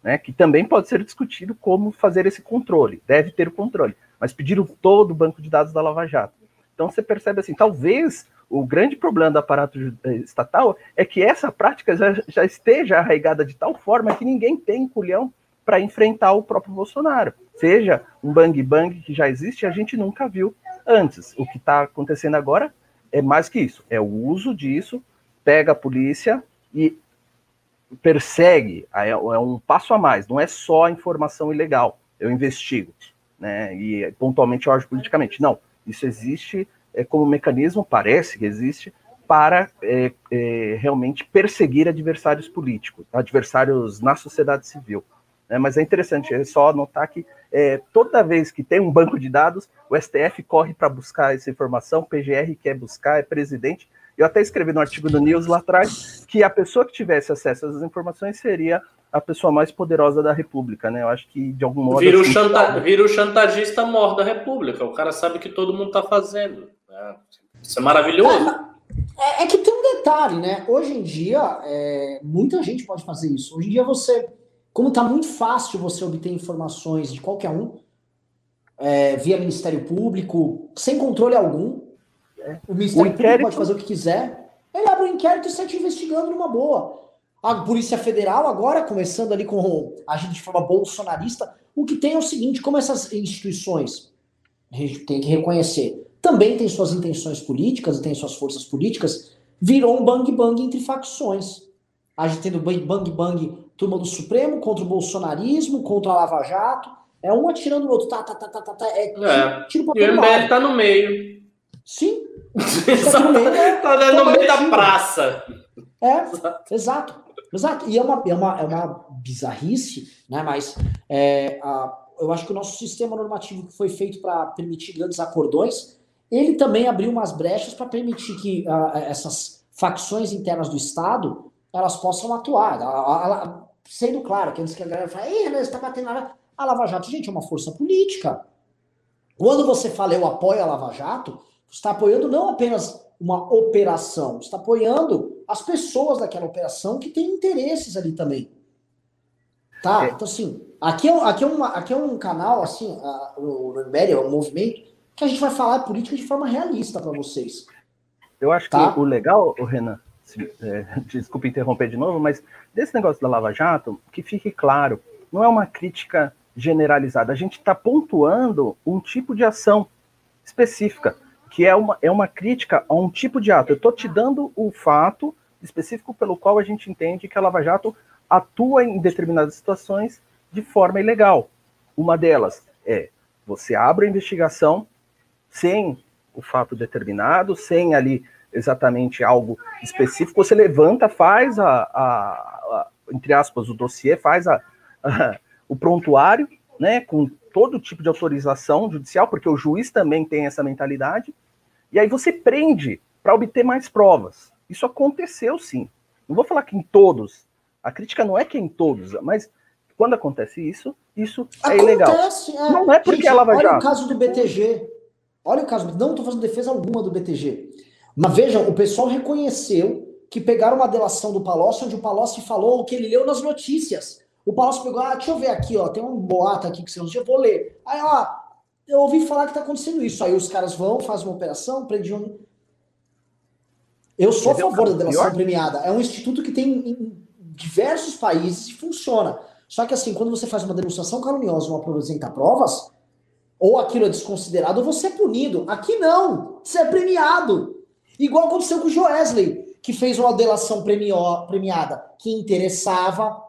né, que também pode ser discutido como fazer esse controle, deve ter o controle, mas pediram todo o banco de dados da Lava Jato. Então você percebe assim, talvez o grande problema do aparato eh, estatal é que essa prática já, já esteja arraigada de tal forma que ninguém tem culhão para enfrentar o próprio Bolsonaro. Seja um bang bang que já existe, a gente nunca viu antes. O que está acontecendo agora é mais que isso, é o uso disso, pega a polícia e persegue, é, é um passo a mais, não é só informação ilegal, eu investigo, né, e pontualmente eu ajo politicamente, não, isso existe é, como mecanismo, parece que existe, para é, é, realmente perseguir adversários políticos, adversários na sociedade civil. Né? Mas é interessante, é só notar que é, toda vez que tem um banco de dados, o STF corre para buscar essa informação, o PGR quer buscar, é presidente. Eu até escrevi no artigo do News lá atrás que a pessoa que tivesse acesso às informações seria a pessoa mais poderosa da República, né? Eu acho que de algum modo. Vira o, assim, chanta... Vira o chantagista mor da República. O cara sabe que todo mundo está fazendo. Né? Isso é maravilhoso. É, é, que tem um detalhe, né? Hoje em dia, é, muita gente pode fazer isso. Hoje em dia você como está muito fácil você obter informações de qualquer um, é, via Ministério Público, sem controle algum, o Ministério o Público pode fazer o que quiser, ele abre um inquérito e está te investigando numa boa. A Polícia Federal, agora, começando ali com a gente de forma bolsonarista, o que tem é o seguinte: como essas instituições, a gente tem que reconhecer, também tem suas intenções políticas e tem suas forças políticas, virou um bang-bang entre facções. A gente tem do bang-bang turma do Supremo contra o bolsonarismo, contra a Lava Jato. É um atirando no outro. Tá, tá, tá, tá, tá, tá. É, é. Tiro e o MBL tá no meio. Sim. tá no meio, né? tá no meio da praça. É, exato. exato. Exato. E é uma, é uma, é uma bizarrice, né? Mas é, a, eu acho que o nosso sistema normativo que foi feito para permitir grandes acordões, ele também abriu umas brechas para permitir que uh, essas facções internas do Estado elas possam atuar. Sendo claro, que antes que a galera fale, Ih, você está batendo na. A Lava Jato, gente, é uma força política. Quando você fala eu apoio a Lava Jato, você está apoiando não apenas uma operação, você está apoiando as pessoas daquela operação que têm interesses ali também. Tá? É. Então, assim, aqui é, aqui é, uma, aqui é um canal, assim, a, o MBL é um movimento que a gente vai falar política de forma realista para vocês. Eu acho tá? que o legal, o Renan, é, desculpa interromper de novo, mas desse negócio da Lava Jato, que fique claro, não é uma crítica generalizada. A gente está pontuando um tipo de ação específica, que é uma, é uma crítica a um tipo de ato. Eu estou te dando o fato específico pelo qual a gente entende que a Lava Jato atua em determinadas situações de forma ilegal. Uma delas é você abre a investigação sem o fato determinado, sem ali exatamente algo específico, você levanta, faz a, a, a entre aspas, o dossiê, faz a, a, o prontuário, né, com todo tipo de autorização judicial, porque o juiz também tem essa mentalidade, e aí você prende para obter mais provas. Isso aconteceu sim. Não vou falar que em todos, a crítica não é que em todos, mas quando acontece isso, isso é acontece, é ilegal. É. Não é porque Gente, ela vai Olha o caso do BTG. Olha o caso, não estou fazendo defesa alguma do BTG. Mas vejam, o pessoal reconheceu que pegaram uma delação do Palocci, onde o Palocci falou o que ele leu nas notícias. O Palocci pegou, ah, deixa eu ver aqui, ó, tem um boato aqui que você eu vou ler. Aí, ó, eu ouvi falar que tá acontecendo isso. Aí os caras vão, fazem uma operação, prendem um... Eu sou a favor da delação premiada. É um instituto que tem em diversos países e funciona. Só que assim, quando você faz uma demonstração caluniosa, não apresentar provas, ou aquilo é desconsiderado, ou você é punido. Aqui não, você é premiado. Igual aconteceu com o Joesley, que fez uma delação premiada que interessava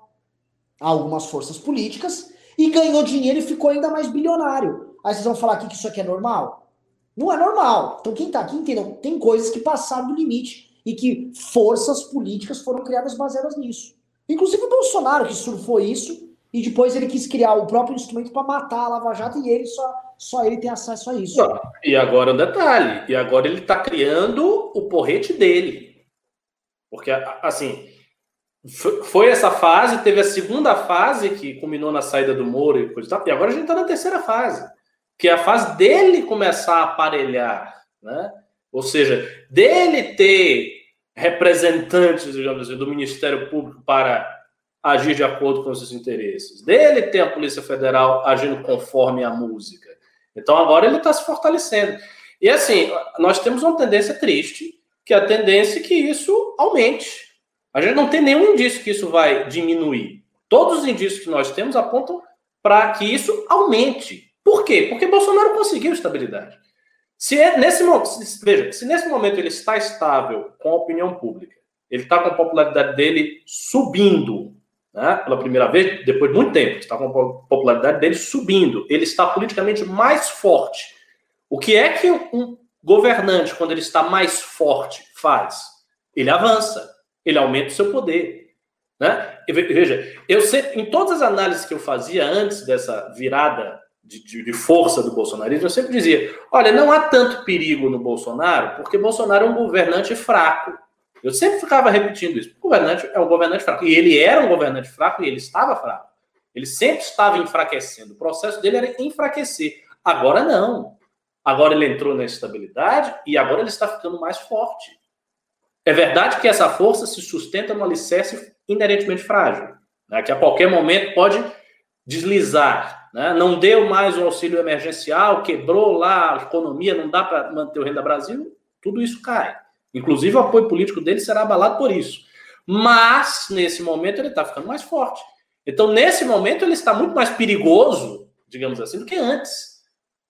algumas forças políticas e ganhou dinheiro e ficou ainda mais bilionário. Aí vocês vão falar aqui que isso aqui é normal? Não é normal. Então quem tá aqui entendeu? Tem coisas que passaram do limite e que forças políticas foram criadas baseadas nisso. Inclusive o Bolsonaro que surfou isso e depois ele quis criar o próprio instrumento para matar a Lava Jato e ele só, só ele tem acesso a isso. Não, e agora um detalhe, e agora ele está criando o porrete dele. Porque, assim, foi essa fase, teve a segunda fase que culminou na saída do Moro e coisa e tal, e agora a gente está na terceira fase, que é a fase dele começar a aparelhar, né? Ou seja, dele ter representantes, assim, do Ministério Público para agir de acordo com os seus interesses. Dele tem a Polícia Federal agindo conforme a música. Então agora ele está se fortalecendo. E assim, nós temos uma tendência triste, que é a tendência que isso aumente. A gente não tem nenhum indício que isso vai diminuir. Todos os indícios que nós temos apontam para que isso aumente. Por quê? Porque Bolsonaro conseguiu estabilidade. Se é nesse veja, se nesse momento ele está estável com a opinião pública, ele está com a popularidade dele subindo, né, pela primeira vez, depois de muito tempo, está com a popularidade dele subindo. Ele está politicamente mais forte. O que é que um governante, quando ele está mais forte, faz? Ele avança, ele aumenta o seu poder. Né? Veja, eu sei, em todas as análises que eu fazia antes dessa virada de, de, de, força do bolsonarismo, eu sempre dizia: olha, não há tanto perigo no Bolsonaro, porque Bolsonaro é um governante fraco. Eu sempre ficava repetindo isso. O governante é um governante fraco. E ele era um governante fraco e ele estava fraco. Ele sempre estava enfraquecendo. O processo dele era enfraquecer. Agora não. Agora ele entrou na estabilidade e agora ele está ficando mais forte. É verdade que essa força se sustenta no alicerce inerentemente frágil, né? que a qualquer momento pode deslizar. Né? Não deu mais o auxílio emergencial, quebrou lá a economia, não dá para manter o Renda Brasil, tudo isso cai. Inclusive, o apoio político dele será abalado por isso. Mas, nesse momento, ele está ficando mais forte. Então, nesse momento, ele está muito mais perigoso, digamos assim, do que antes.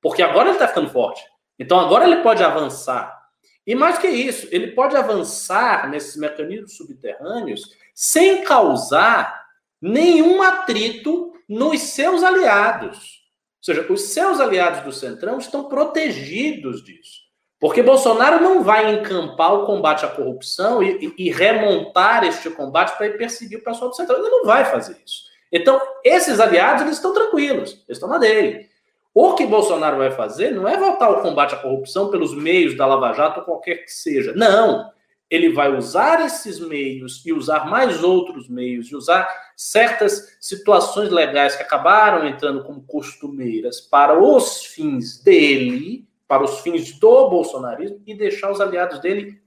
Porque agora ele está ficando forte. Então, agora ele pode avançar. E mais que isso, ele pode avançar nesses mecanismos subterrâneos sem causar nenhum atrito nos seus aliados. Ou seja, os seus aliados do Centrão estão protegidos disso. Porque Bolsonaro não vai encampar o combate à corrupção e, e, remontar este combate para perseguir o pessoal do Centrão. Ele não vai fazer isso. Então, esses aliados eles estão tranquilos, eles estão na dele. O que Bolsonaro vai fazer não é voltar ao combate à corrupção pelos meios da Lava Jato ou qualquer que seja. Não. Ele vai usar esses meios e usar mais outros meios, e usar certas situações legais que acabaram entrando como costumeiras para os fins dele para os fins do bolsonarismo e deixar os aliados dele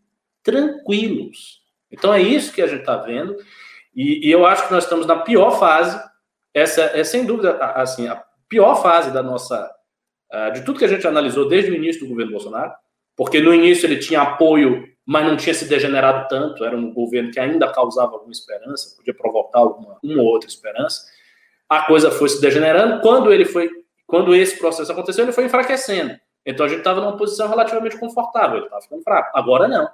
tranquilos. Então é isso que a gente está vendo. E, e, eu acho que nós estamos na pior fase. Essa é sem dúvida assim a pior fase da nossa de tudo que a gente analisou desde o início do governo Bolsonaro, porque no início ele tinha apoio, mas não tinha se degenerado tanto, era um governo que ainda causava alguma esperança, podia provocar alguma, uma ou outra esperança. A coisa foi se degenerando. Quando ele foi, quando esse processo aconteceu, ele foi enfraquecendo. Então a gente estava numa posição relativamente confortável, ele estava ficando fraco. Agora não.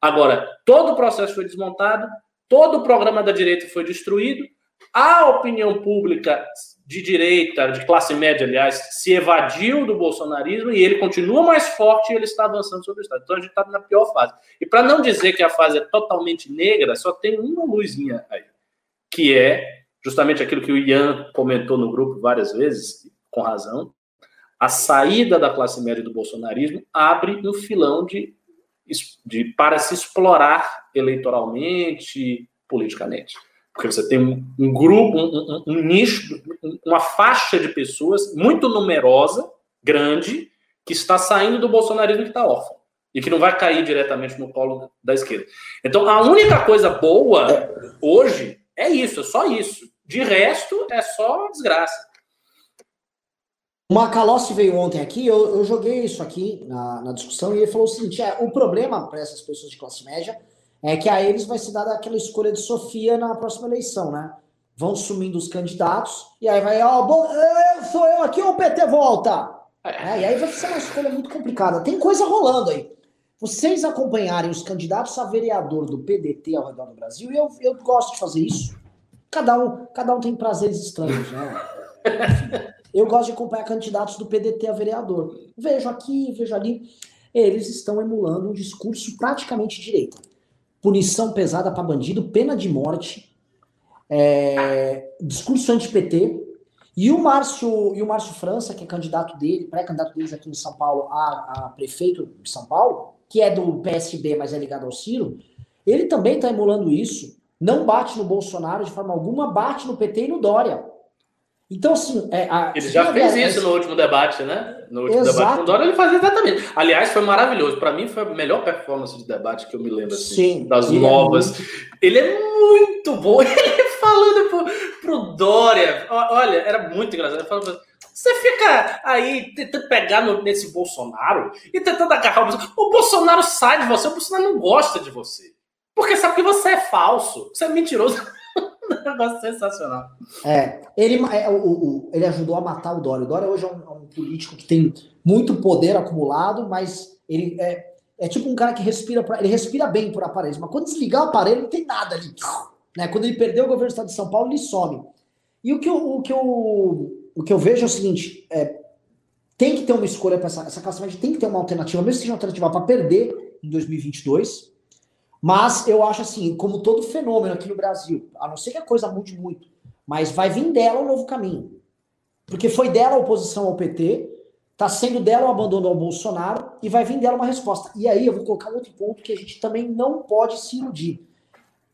Agora, todo o processo foi desmontado, todo o programa da direita foi destruído, a opinião pública de direita, de classe média, aliás, se evadiu do bolsonarismo e ele continua mais forte e ele está avançando sobre o Estado. Então a gente está na pior fase. E para não dizer que a fase é totalmente negra, só tem uma luzinha aí, que é justamente aquilo que o Ian comentou no grupo várias vezes, com razão. A saída da classe média do bolsonarismo abre um filão de, de para se explorar eleitoralmente, politicamente. Porque você tem um, um grupo, um, um, um, nicho, uma faixa de pessoas muito numerosa, grande, que está saindo do bolsonarismo que está órfão. E que não vai cair diretamente no colo da esquerda. Então, a única coisa boa hoje é isso, é só isso. De resto, é só desgraça. O Macalossi veio ontem aqui, eu, eu joguei isso aqui na, na, discussão, e ele falou o seguinte: é, o problema para essas pessoas de classe média é que a eles vai se dar aquela escolha de Sofia na próxima eleição, né? Vão sumindo os candidatos, e aí vai, ó, bom, sou eu aqui ou o PT volta? É, e aí vai ser uma escolha muito complicada. Tem coisa rolando aí. Vocês acompanharem os candidatos a vereador do PDT ao redor do Brasil, e eu, eu gosto de fazer isso. Cada um, cada um tem prazeres estranhos, né? eu gosto de acompanhar candidatos do PDT a vereador. Vejo aqui, vejo ali. Eles estão emulando um discurso praticamente direita punição pesada para bandido, pena de morte, é, discurso anti-PT. E o Márcio e o Márcio França, que é candidato dele, pré-candidato deles aqui em São Paulo a, a, prefeito de São Paulo, que é do PSB, mas é ligado ao Ciro, ele também está emulando isso. Não bate no Bolsonaro de forma alguma, bate no PT e no Dória. Então, assim. É, a, ele já fez isso no último debate, né? No último Exato. debate com o Dória, ele fazia exatamente. Aliás, foi maravilhoso. Para mim, foi a melhor performance de debate que eu me lembro, assim, Sim, das novas. É muito... Ele é muito bom. Ele falando pro, pro Dória. Olha, era muito engraçado. Ele falando você fica aí tentando pegar no, nesse Bolsonaro e tentando agarrar o Bolsonaro. O Bolsonaro sai de você, o Bolsonaro não gosta de você. Porque sabe que você é falso, você é mentiroso. negócio sensacional. É, ele, é, o, o, ele ajudou a matar o Dória. O Dória hoje é um, é um, político que tem muito poder acumulado, mas ele é, é tipo um cara que respira, pra, ele respira bem por aparelhos, mas quando desligar o aparelho não tem nada ali. Né? Quando ele perdeu o governo do estado de São Paulo, ele some. E o que eu, o que eu, o que eu vejo é o seguinte: é, tem que ter uma escolha para essa, essa classe média, tem que ter uma alternativa, mesmo que seja uma alternativa para perder em 2022 mas eu acho assim, como todo fenômeno aqui no Brasil, a não ser que a coisa mude muito, mas vai vir dela um novo caminho. Porque foi dela a oposição ao PT, tá sendo dela o abandono ao Bolsonaro e vai vir dela uma resposta. E aí eu vou colocar outro ponto que a gente também não pode se iludir.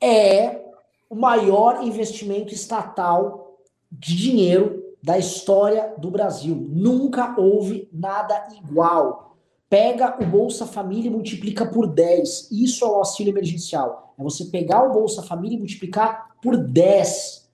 É o maior investimento estatal de dinheiro da história do Brasil. Nunca houve nada igual. Pega o Bolsa Família e multiplica por 10. Isso é o auxílio emergencial. É você pegar o Bolsa Família e multiplicar por 10.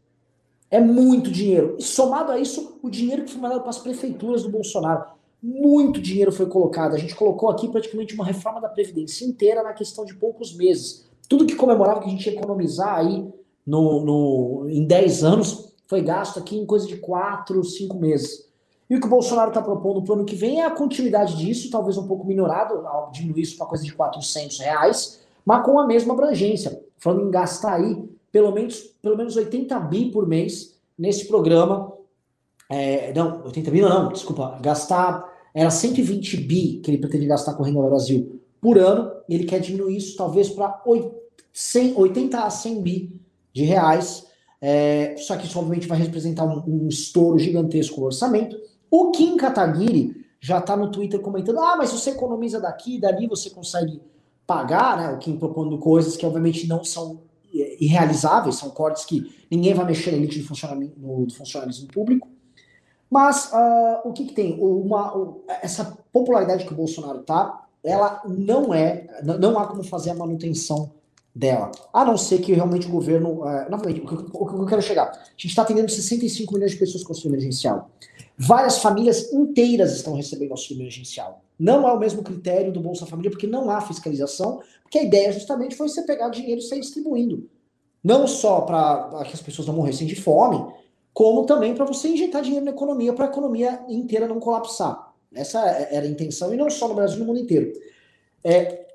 É muito dinheiro. E somado a isso, o dinheiro que foi mandado para as prefeituras do Bolsonaro. Muito dinheiro foi colocado. A gente colocou aqui praticamente uma reforma da Previdência inteira na questão de poucos meses. Tudo que comemorava que a gente ia economizar aí no, no, em 10 anos foi gasto aqui em coisa de 4, 5 meses. E o que o Bolsonaro está propondo para o ano que vem é a continuidade disso, talvez um pouco minorado, diminuir isso para coisa de 400 reais, mas com a mesma abrangência. Falando em gastar aí pelo menos, pelo menos 80 bi por mês nesse programa. É, não, 80 bi não, desculpa. Gastar, era 120 bi que ele pretende gastar com o Renda Brasil por ano, ele quer diminuir isso talvez para 80 a 100 bi de reais. É, só que isso obviamente vai representar um, um estouro gigantesco no orçamento. O Kim Kataguiri já está no Twitter comentando: ah, mas você economiza daqui, dali você consegue pagar, né? O Kim propondo coisas que obviamente não são é, irrealizáveis, são cortes que ninguém vai mexer na elite do funcionamento, no, do funcionalismo público. Mas uh, o que, que tem? Uma, essa popularidade que o Bolsonaro tá, ela não é, não há como fazer a manutenção dela. A não ser que realmente o governo. Uh, novamente, o que, o que eu quero chegar? A gente está atendendo 65 milhões de pessoas com auxílio emergencial. Várias famílias inteiras estão recebendo auxílio emergencial. Não é o mesmo critério do Bolsa Família, porque não há fiscalização, porque a ideia justamente foi você pegar dinheiro e sair distribuindo. Não só para que as pessoas não morressem de fome, como também para você injetar dinheiro na economia, para a economia inteira não colapsar. Essa era a intenção, e não só no Brasil, no mundo inteiro. É,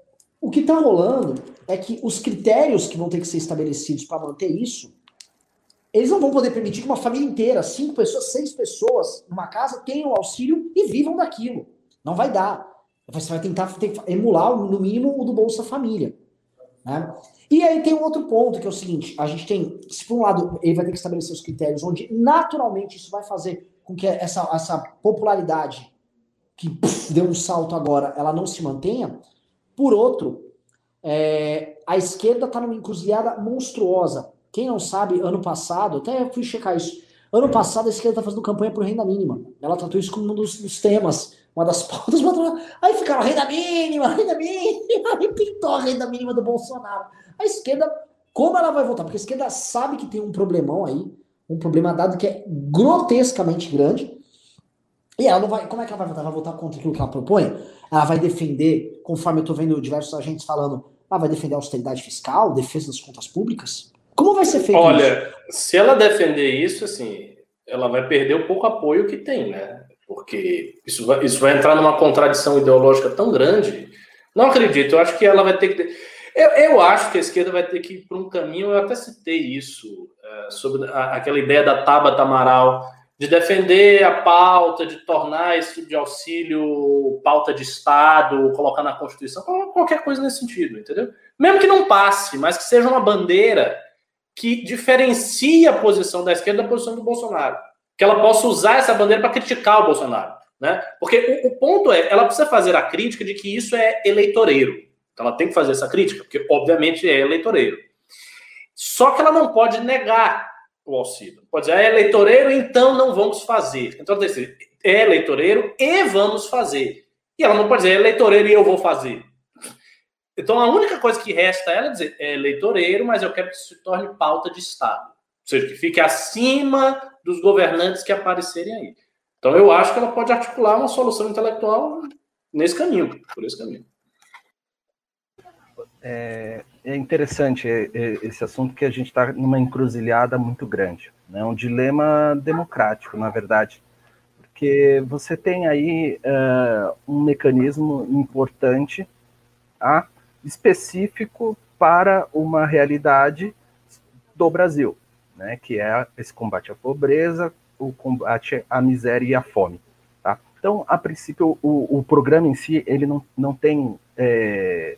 o que está rolando é que os critérios que vão ter que ser estabelecidos para manter isso, eles não vão poder permitir que uma família inteira, cinco pessoas, seis pessoas, numa casa, tenham auxílio e vivam daquilo. Não vai dar. Você vai tentar, emular, no mínimo, o do Bolsa Família. Né? E aí tem um outro ponto, que é o seguinte: a gente tem, se por um lado, ele vai ter que estabelecer os critérios onde naturalmente isso vai fazer com que essa, essa popularidade que deu um salto agora, ela não se mantenha. Por outro, é, a esquerda está numa encruzilhada monstruosa. Quem não sabe, ano passado, até fui checar isso. Ano passado a esquerda está fazendo campanha por renda mínima. Ela tratou isso como um dos, dos temas, uma das pautas. Aí ficaram renda mínima, renda mínima, e pintou a renda mínima do Bolsonaro. A esquerda, como ela vai votar? Porque a esquerda sabe que tem um problemão aí, um problema dado que é grotescamente grande. E ela não vai. Como é que ela vai votar? Vai votar contra aquilo que ela propõe? Ela vai defender, conforme eu estou vendo diversos agentes falando, ela vai defender a austeridade fiscal, defesa das contas públicas? Como vai ser feito Olha, isso? se ela defender isso, assim, ela vai perder o pouco apoio que tem, né? Porque isso vai, isso vai entrar numa contradição ideológica tão grande. Não acredito, eu acho que ela vai ter que. Eu, eu acho que a esquerda vai ter que ir para um caminho, eu até citei isso, é, sobre a, aquela ideia da Tabata Amaral de defender a pauta, de tornar esse tipo de auxílio pauta de Estado, colocar na Constituição, qualquer coisa nesse sentido, entendeu? Mesmo que não passe, mas que seja uma bandeira que diferencie a posição da esquerda da posição do Bolsonaro. Que ela possa usar essa bandeira para criticar o Bolsonaro. Né? Porque o, o, ponto é, ela precisa fazer a crítica de que isso é eleitoreiro. Então ela tem que fazer essa crítica, porque obviamente é eleitoreiro. Só que ela não pode negar o auxílio. Pode dizer, é eleitoreiro, então não vamos fazer. Então, é eleitoreiro e vamos fazer. E ela não pode dizer, é eleitoreiro e eu vou fazer. Então, a única coisa que resta a ela é dizer, é eleitoreiro, mas eu quero que isso se torne pauta de Estado. Ou seja, que fique acima dos governantes que aparecerem aí. Então, eu acho que ela pode articular uma solução intelectual nesse caminho, por esse caminho. É, é interessante esse assunto que a gente está numa encruzilhada muito grande, né? um dilema democrático, na verdade, porque você tem aí uh, um mecanismo importante tá? Específico para uma realidade do Brasil, né? que é esse combate à pobreza, o combate à miséria e à fome. Tá? Então, a princípio, o, o programa em si ele não, não tem é,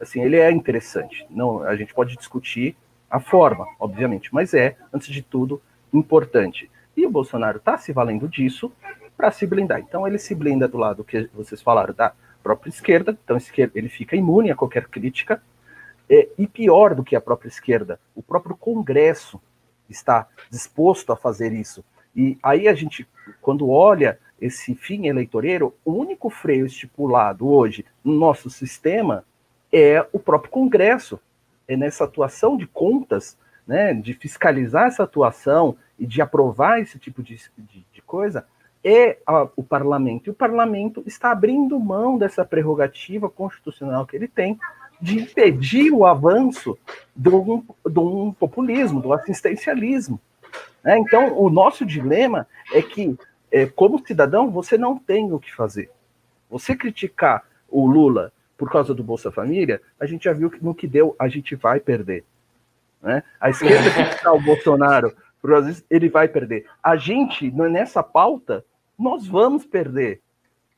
assim, ele é interessante. Não, a gente pode discutir a forma, obviamente, mas é, antes de tudo, importante. E o Bolsonaro está se valendo disso para se blindar. Então ele se blinda do lado que vocês falaram da própria esquerda, então ele fica imune a qualquer crítica. É, e pior do que a própria esquerda, o próprio Congresso está disposto a fazer isso. E aí a gente, quando olha esse fim eleitoreiro, o único freio estipulado hoje no nosso sistema é o próprio Congresso, é nessa atuação de contas, né, de fiscalizar essa atuação e de aprovar esse tipo de, de, de coisa, é a, o parlamento. E o parlamento está abrindo mão dessa prerrogativa constitucional que ele tem de impedir o avanço de um, de um populismo, do assistencialismo. Né? Então, o nosso dilema é que, é, como cidadão, você não tem o que fazer. Você criticar o Lula por causa do Bolsa Família, a gente já viu que no que deu, a gente vai perder. Né? A esquerda que o Bolsonaro, ele vai perder. A gente, nessa pauta, nós vamos perder.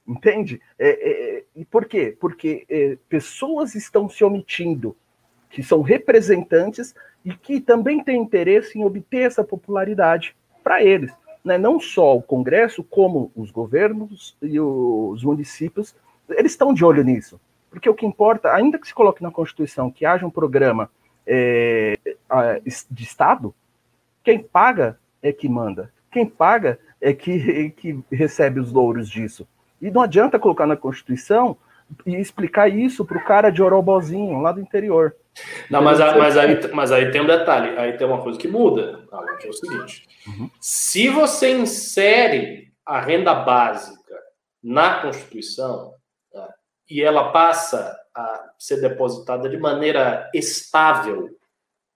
Entende? É, é, é, e por quê? Porque é, pessoas estão se omitindo, que são representantes e que também têm interesse em obter essa popularidade para eles. Né? Não só o Congresso, como os governos e os municípios, eles estão de olho nisso. Porque o que importa, ainda que se coloque na Constituição que haja um programa é, de Estado, quem paga é que manda. Quem paga é que, que recebe os louros disso. E não adianta colocar na Constituição e explicar isso para o cara de Orobozinho, lá do interior. Não, mas, mas, aí, mas aí tem um detalhe, aí tem uma coisa que muda, que é o seguinte: uhum. se você insere a a renda básica na Constituição tá, e ela passa a ser depositada de maneira estável,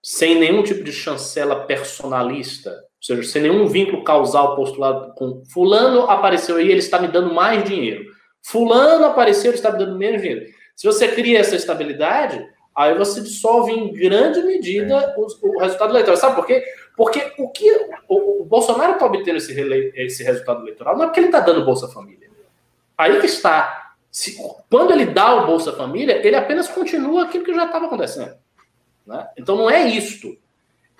sem nenhum tipo de chancela personalista, ou seja, sem nenhum vínculo causal postulado com fulano apareceu aí, ele está me dando mais dinheiro. Fulano apareceu, ele está me dando menos dinheiro. Se você cria essa estabilidade, aí você dissolve em grande medida é. o, o, resultado eleitoral. Sabe por quê? Porque o que o, o Bolsonaro está obtendo esse, esse, resultado eleitoral não é porque ele está dando Bolsa Família. Aí que está. Se, quando ele dá o Bolsa Família, ele apenas continua aquilo que já estava acontecendo. Né? Então não é isto.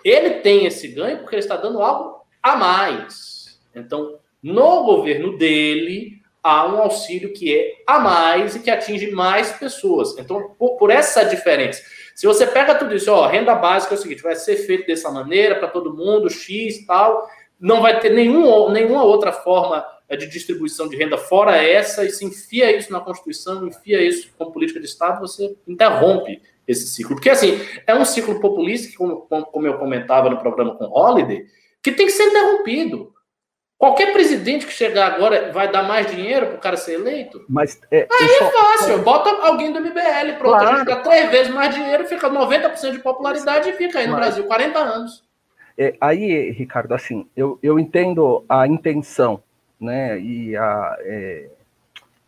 Ele tem esse ganho porque ele está dando algo a mais. Então, no governo dele, há um auxílio que é a mais e que atinge mais pessoas. Então, por, por essa diferença. Se você pega tudo isso, ó, renda básica é o seguinte, vai ser feito dessa maneira para todo mundo, X tal, não vai ter nenhum, nenhuma outra forma é, de distribuição de renda fora essa, e se enfia isso na Constituição, enfia isso como política de Estado, você interrompe esse ciclo. Porque, assim, é um ciclo populista, que, como, como eu comentava no programa com Holiday, que tem que ser interrompido. Qualquer presidente que chegar agora vai dar mais dinheiro para o cara ser eleito? Mas é, Aí é fácil, bota alguém do MBL, pronto, claro. a gente dá três vezes mais dinheiro, fica 90% de popularidade e fica aí no Mas... Brasil 40 anos. É, aí, Ricardo, assim, eu, eu entendo a intenção, né? E a. É,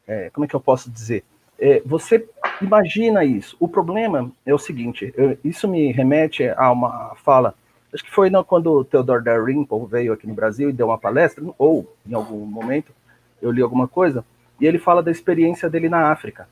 é, como é que eu posso dizer? É, você imagina isso. O problema é o seguinte: eu, isso me remete a uma fala acho que foi não, quando o Theodore Dalrymple veio aqui no Brasil e deu uma palestra, ou em algum momento eu li alguma coisa, e ele fala da experiência dele na África,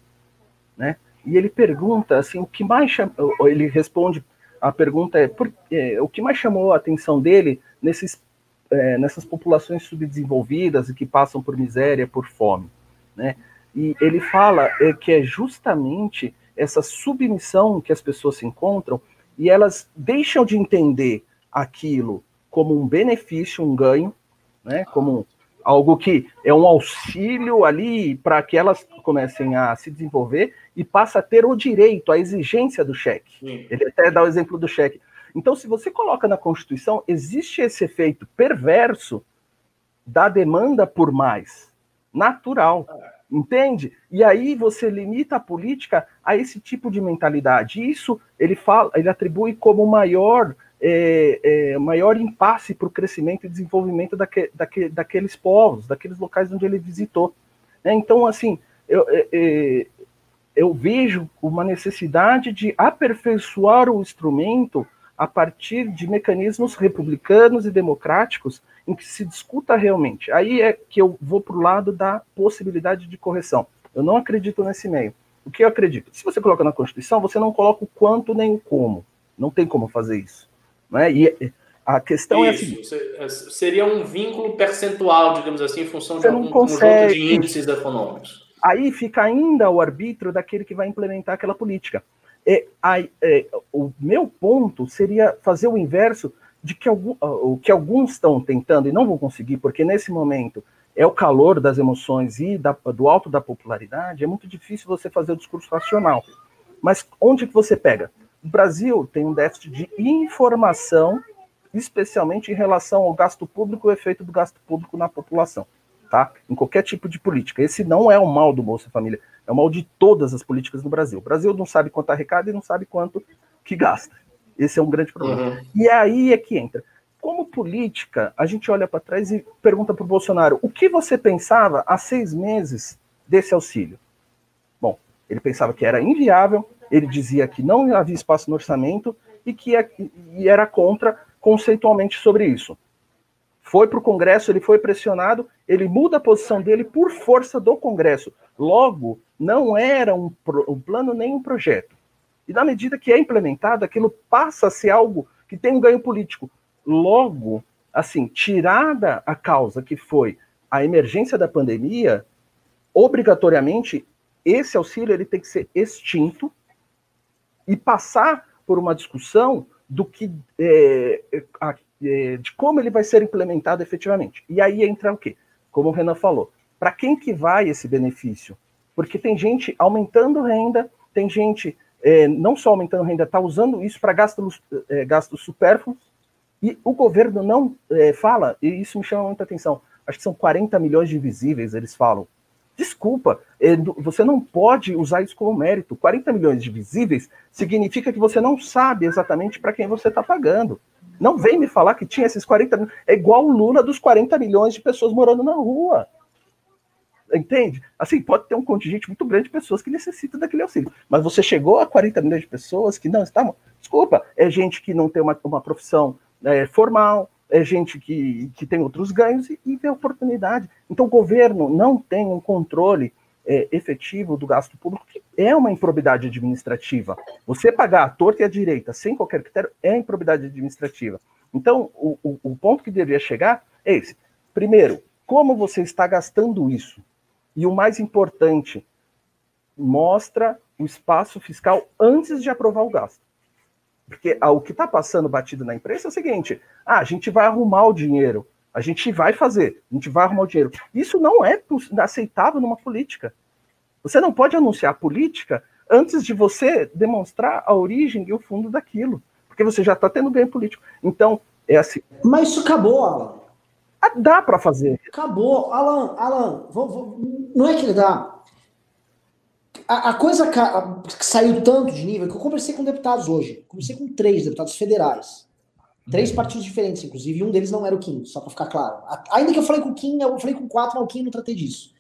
né? E ele pergunta assim, o que mais chama, ele responde, a pergunta é, por, é o que mais chamou a atenção dele nesses, é, nessas populações subdesenvolvidas e que passam por miséria, por fome, né? E ele fala é, que é justamente essa submissão que as pessoas se encontram e elas deixam de entender aquilo como um benefício, um ganho, né, como algo que é um auxílio ali para que elas comecem a se desenvolver e passa a ter o direito, a exigência do cheque. Sim. Ele até dá o exemplo do cheque. Então, se você coloca na Constituição, existe esse efeito perverso da demanda por mais, natural. Entende? E aí você limita a política a esse tipo de mentalidade. Isso ele fala, ele atribui como maior é, é, maior impasse para o crescimento e desenvolvimento daque, daque, daqueles povos, daqueles locais onde ele visitou. É, então, assim, eu, é, é, eu vejo uma necessidade de aperfeiçoar o instrumento a partir de mecanismos republicanos e democráticos em que se discuta realmente. Aí é que eu vou para o lado da possibilidade de correção. Eu não acredito nesse meio. O que eu acredito? Se você coloca na Constituição, você não coloca o quanto nem o como. Não tem como fazer isso. Né? E a questão isso, é a seguinte: é, seria um vínculo percentual, digamos assim, em função de algum consegue... conjunto de índices econômicos. Aí fica ainda o arbítrio daquele que vai implementar aquela política. É, é, o meu ponto seria fazer o inverso de que algum, o que alguns estão tentando e não vão conseguir, porque nesse momento é o calor das emoções e da, do alto da popularidade, é muito difícil você fazer o discurso racional. Mas onde que você pega? O Brasil tem um déficit de informação, especialmente em relação ao gasto público e o efeito do gasto público na população, tá? Em qualquer tipo de política. Esse não é o mal do Bolsa Família, é o mal de todas as políticas no Brasil. O Brasil não sabe quanto arrecada e não sabe quanto que gasta. Esse é um grande problema. Uhum. E aí é que entra. Como política, a gente olha para trás e pergunta para o Bolsonaro: o que você pensava há seis meses desse auxílio? Bom, ele pensava que era inviável, ele dizia que não havia espaço no orçamento e que é, e era contra conceitualmente sobre isso. Foi para o Congresso, ele foi pressionado, ele muda a posição dele por força do Congresso. Logo, não era um, um plano nem um projeto. E na medida que é implementado, aquilo passa a ser algo que tem um ganho político. Logo, assim, tirada a causa que foi a emergência da pandemia, obrigatoriamente esse auxílio ele tem que ser extinto e passar por uma discussão do que é, é, de como ele vai ser implementado efetivamente. E aí entra o quê? Como o Renan falou, para quem que vai esse benefício? Porque tem gente aumentando renda, tem gente é, não só aumentando renda, está usando isso para gastos, é, gastos supérfluos, e o governo não é, fala, e isso me chama muita atenção, acho que são 40 milhões de invisíveis, eles falam. Desculpa, é, você não pode usar isso como mérito. 40 milhões de visíveis significa que você não sabe exatamente para quem você está pagando. Não vem me falar que tinha esses 40 milhões. É igual o Lula dos 40 milhões de pessoas morando na rua. Entende? Assim, pode ter um contingente muito grande de pessoas que necessitam daquele auxílio. Mas você chegou a 40 milhões de pessoas que não estavam. Desculpa, é gente que não tem uma, uma profissão é, formal, é gente que, que tem outros ganhos e, e vê oportunidade. Então, o governo não tem um controle é, efetivo do gasto público, que é uma improbidade administrativa. Você pagar a torta e a direita sem qualquer critério é improbidade administrativa. Então, o, o, o ponto que deveria chegar é esse. Primeiro, como você está gastando isso? E o mais importante, mostra o espaço fiscal antes de aprovar o gasto. Porque ah, o que está passando batido na imprensa é o seguinte: ah, a gente vai arrumar o dinheiro, a gente vai fazer, a gente vai arrumar o dinheiro. Isso não é aceitável numa política. Você não pode anunciar a política antes de você demonstrar a origem e o fundo daquilo, porque você já está tendo ganho político. Então, é assim. Mas isso acabou, Alan. Ah, dá para fazer. Acabou. Alan, Alan, vou, vou, não é que dá a, a coisa que, que saiu tanto de nível que eu conversei com deputados hoje. Conversei com três deputados federais. Três uhum. partidos diferentes, inclusive, um deles não era o Kim, só para ficar claro. Ainda que eu falei com o Kim, eu falei com quatro, mas o Kim não tratei disso.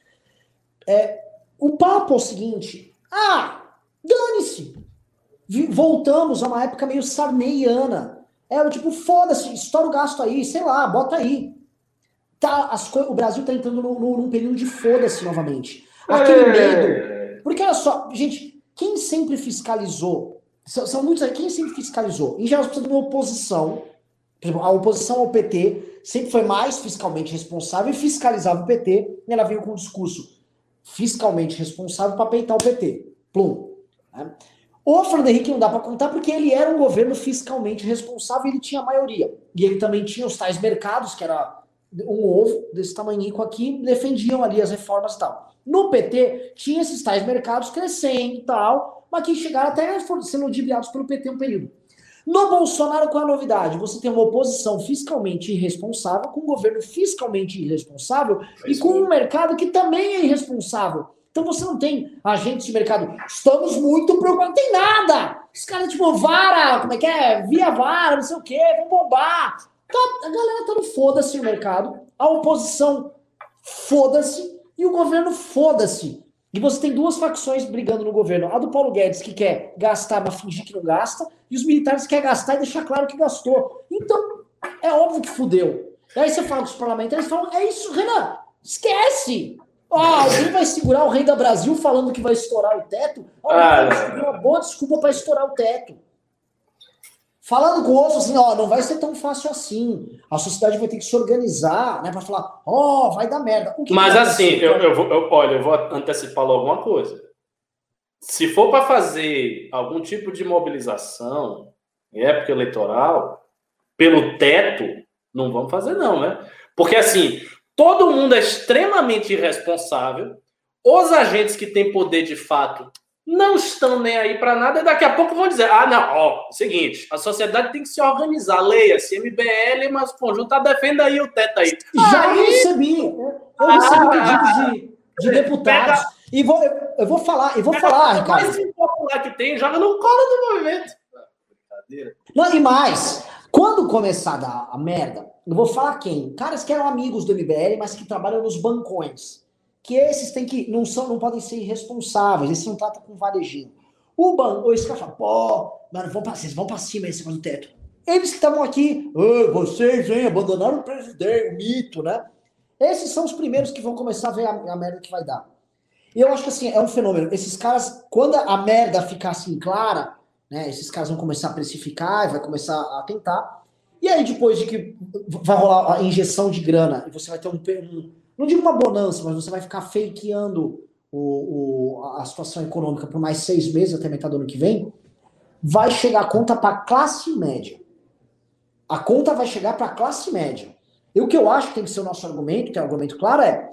É, o papo é o seguinte: ah, dane-se! Voltamos a uma época meio sarneiana. É, tipo, foda-se, estoura o gasto aí, sei lá, bota aí. Tá, as o Brasil tá entrando no, no, num período de foda-se novamente. Aquele é. medo porque olha só, gente, quem sempre fiscalizou? São, são muitos aí, quem sempre fiscalizou? Em geral, precisa de uma oposição. Exemplo, a oposição ao PT sempre foi mais fiscalmente responsável e fiscalizava o PT, e ela veio com um discurso fiscalmente responsável para peitar o PT. Plum. Né? O Fernando Henrique não dá para contar porque ele era um governo fiscalmente responsável e ele tinha a maioria. E ele também tinha os tais mercados, que era um ovo desse tamanhico aqui, defendiam ali as reformas e tal. No PT, tinha esses tais mercados crescendo e tal, mas que chegaram até sendo ludibriados pelo PT um período. No Bolsonaro, qual é a novidade? Você tem uma oposição fiscalmente irresponsável, com um governo fiscalmente irresponsável é e com um mercado que também é irresponsável. Então você não tem agentes de mercado. Estamos muito preocupados. Não tem nada! Os caras, tipo, vara, como é que é? Via vara, não sei o quê, vão bombar. Tá, a galera tá no foda-se o mercado. A oposição, foda-se. E o governo foda-se. E você tem duas facções brigando no governo. A do Paulo Guedes, que quer gastar, mas fingir que não gasta, e os militares que quer gastar e deixar claro que gastou. Então, é óbvio que fudeu. E aí você fala com os parlamentares, falam, é isso, Renan, esquece! Ó, oh, alguém vai segurar o rei da Brasil falando que vai estourar o teto? Ó, oh, ah, uma boa desculpa para estourar o teto. Falando com o outro assim, ó, não vai ser tão fácil assim. A sociedade vai ter que se organizar, né, para falar, ó, oh, vai dar merda. Mas assim, eu, eu, vou, eu, olha, eu vou antecipar logo uma coisa. Se for para fazer algum tipo de mobilização em época eleitoral, pelo teto, não vamos fazer não, né? Porque assim, todo mundo é extremamente irresponsável. Os agentes que têm poder de fato não estão nem aí para nada, e daqui a pouco vão dizer: ah, não, ó, seguinte, a sociedade tem que se organizar, leia-se, MBL, mas o conjunto tá defenda aí o teto aí. Já aí... recebi, eu recebi ah, pedido de, de deputados. Pega, e vou, eu, eu, vou falar, e vou falar, Ricardo. mais impopular que tem, joga no colo do movimento. Brincadeira. Não, e mais, quando começar a dar a merda, eu vou falar quem? Caras que eram amigos do MBL, mas que trabalham nos bancões que esses têm que não são não podem ser irresponsáveis, esses não tratam com varejinho. O banco, esse cara fala, pô, mano, vão pra, vocês vão pra cima esse do teto. Eles que estavam aqui, vocês, hein, abandonaram o presidente, o mito, né? Esses são os primeiros que vão começar a ver a, a merda que vai dar. E eu acho que assim, é um fenômeno. Esses caras, quando a merda ficar assim clara, né? Esses caras vão começar a precificar vai começar a tentar. E aí, depois de que vai rolar a injeção de grana e você vai ter um, um não digo uma bonança, mas você vai ficar fakeando o, o, a situação econômica por mais seis meses, até metade do ano que vem, vai chegar a conta para a classe média. A conta vai chegar para a classe média. E o que eu acho que tem que ser o nosso argumento, que é um argumento claro, é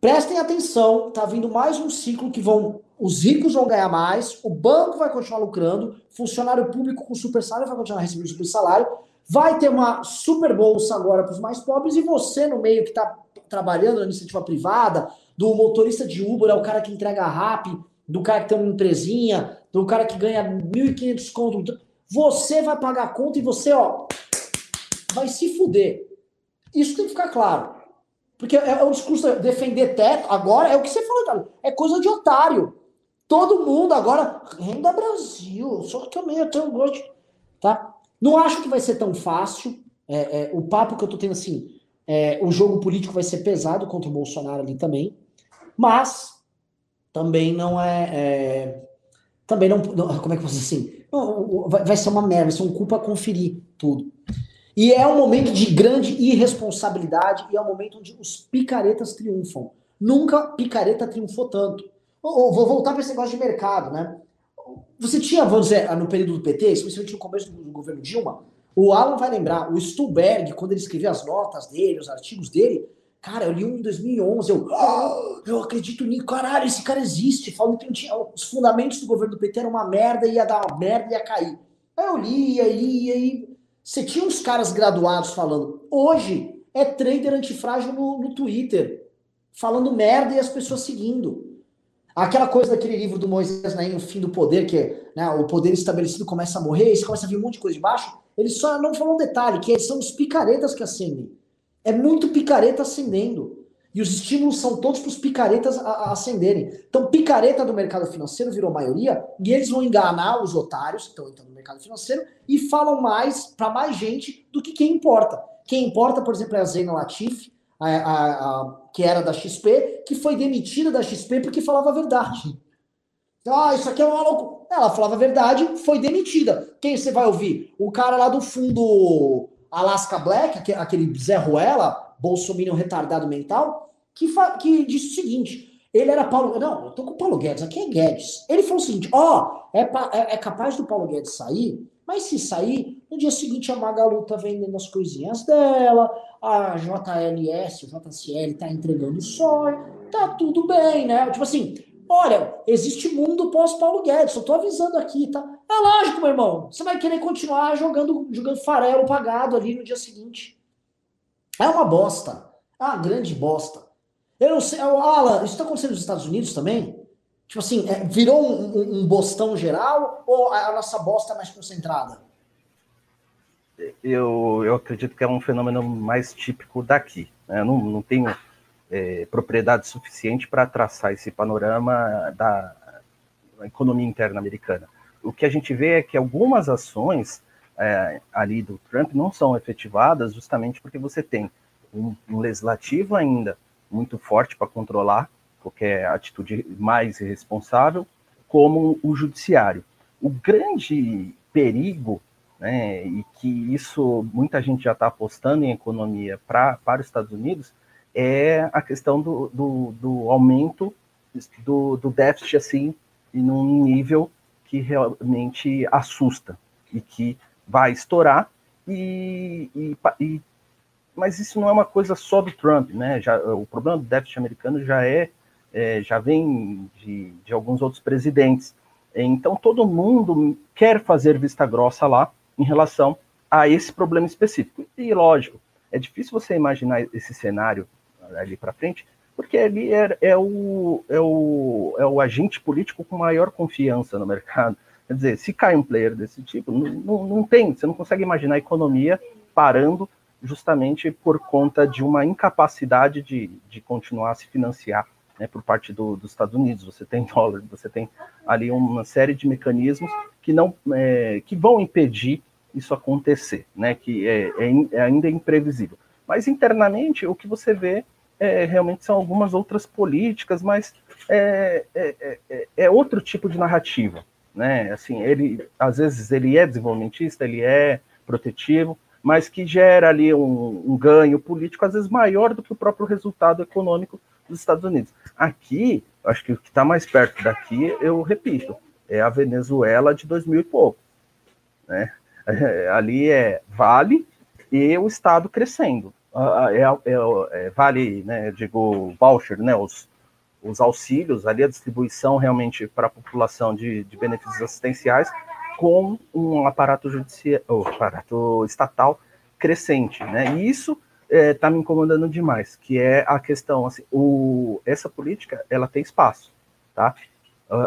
prestem atenção, tá vindo mais um ciclo que vão. Os ricos vão ganhar mais, o banco vai continuar lucrando, funcionário público com super salário vai continuar recebendo super salário, Vai ter uma super bolsa agora para os mais pobres e você no meio que está trabalhando na iniciativa privada, do motorista de Uber, é o cara que entrega rap, do cara que tem uma empresinha, do cara que ganha 1.500 conto. Você vai pagar a conta e você, ó, vai se fuder. Isso tem que ficar claro. Porque é, é um discurso defender teto, agora é o que você falou, cara, é coisa de otário. Todo mundo agora, renda Brasil, só que eu tenho gosto, tá? Não acho que vai ser tão fácil. É, é, o papo que eu tô tendo assim, é, o jogo político vai ser pesado contra o Bolsonaro ali também, mas também não é, é também não, não, como é que eu posso dizer assim? Vai, vai ser uma merda, vai ser um culpa conferir tudo. E é um momento de grande irresponsabilidade e é um momento onde os picaretas triunfam. Nunca picareta triunfou tanto. Vou voltar para esse negócio de mercado, né? Você tinha, vamos dizer, no período do PT, especialmente no começo do governo Dilma, o Alan vai lembrar, o Stuhlberg, quando ele escrevia as notas dele, os artigos dele, cara, eu li um em 2011, eu, oh, eu acredito nisso, caralho, esse cara existe, falando que tinha, os fundamentos do governo do PT eram uma merda, ia dar uma merda, ia cair. Aí eu lia, lia, e você tinha uns caras graduados falando. Hoje é trader antifrágil no, no Twitter, falando merda e as pessoas seguindo. Aquela coisa daquele livro do Moisés Naim, O Fim do Poder, que né, o poder estabelecido começa a morrer, e você começa a vir um monte de coisa de baixo. Ele só não falou um detalhe, que são os picaretas que acendem. É muito picareta acendendo. E os estímulos são todos para os picaretas acenderem. Então, picareta do mercado financeiro virou maioria, e eles vão enganar os otários que estão entrando no mercado financeiro e falam mais para mais gente do que quem importa. Quem importa, por exemplo, é a Zena Latif, a, a, a, que era da XP, que foi demitida da XP porque falava a verdade. Ah, isso aqui é um maluco. Ela falava a verdade, foi demitida. Quem você vai ouvir? O cara lá do fundo Alaska Black, aquele Zé Ruela, bolsominion retardado mental, que, que disse o seguinte: ele era Paulo. Não, eu tô com o Paulo Guedes, aqui é Guedes. Ele falou o seguinte: ó, oh, é, é, capaz do Paulo Guedes sair, mas se sair, no dia seguinte a Magalu tá vendendo as coisinhas dela, a JLS, o JCL tá entregando soja, tá tudo bem, né? Tipo assim, olha, existe mundo pós-Paulo Guedes, eu tô avisando aqui, tá? É lógico, meu irmão, você vai querer continuar jogando, jogando farelo pagado ali no dia seguinte. É uma bosta. É uma grande bosta. Eu não sei, Alan, isso está acontecendo nos Estados Unidos também? Tipo assim, é, virou um, um, um, bostão geral ou a, nossa bosta é mais concentrada? Eu, eu acredito que é um fenômeno mais típico daqui. Né? Não, não tenho é, propriedade suficiente para traçar esse panorama da economia interna americana. O que a gente vê é que algumas ações é, ali do Trump não são efetivadas justamente porque você tem um, um legislativo ainda muito forte para controlar qualquer atitude mais irresponsável, como o judiciário. O grande perigo, né, e que isso muita gente já está apostando em economia pra, para os Estados Unidos, é a questão do, do, do aumento do, do déficit assim, num nível que realmente assusta e que vai estourar e, e, e, mas isso não é uma coisa só do Trump, né? Já, o problema do déficit americano já é, é já vem de, de, alguns outros presidentes. Então todo mundo quer fazer vista grossa lá em relação a esse problema específico. E lógico, é difícil você imaginar esse cenário ali para frente, porque ali é, é, o, é, o, é o agente político com maior confiança no mercado. Quer dizer, se cai um player desse tipo, não, não, não tem, você não consegue imaginar a economia parando justamente por conta de uma incapacidade de, de continuar a se financiar né, por parte do, dos Estados Unidos. Você tem dólar, você tem ali uma série de mecanismos que não é, que vão impedir isso acontecer, né, que é, é, é, ainda imprevisível. Mas internamente o que você vê é, realmente são algumas outras políticas, mas é, é, é, é outro tipo de narrativa né? Assim, ele às vezes ele é desenvolvimentista, ele é protetivo, mas que gera ali um, um ganho político às vezes maior do que o próprio resultado econômico dos Estados Unidos. Aqui, acho que o que está mais perto daqui, eu repito, é a Venezuela de 2000 e pouco, né? É, ali é Vale e o Estado crescendo. É, é, é, vale, né, digo, voucher, né, os, os auxílios, ali a distribuição realmente para a população de, de benefícios assistenciais, com um aparato judicial, oh, aparato estatal crescente, né? E isso está é, me incomodando demais, que é a questão, assim, o, essa política, ela tem espaço, tá?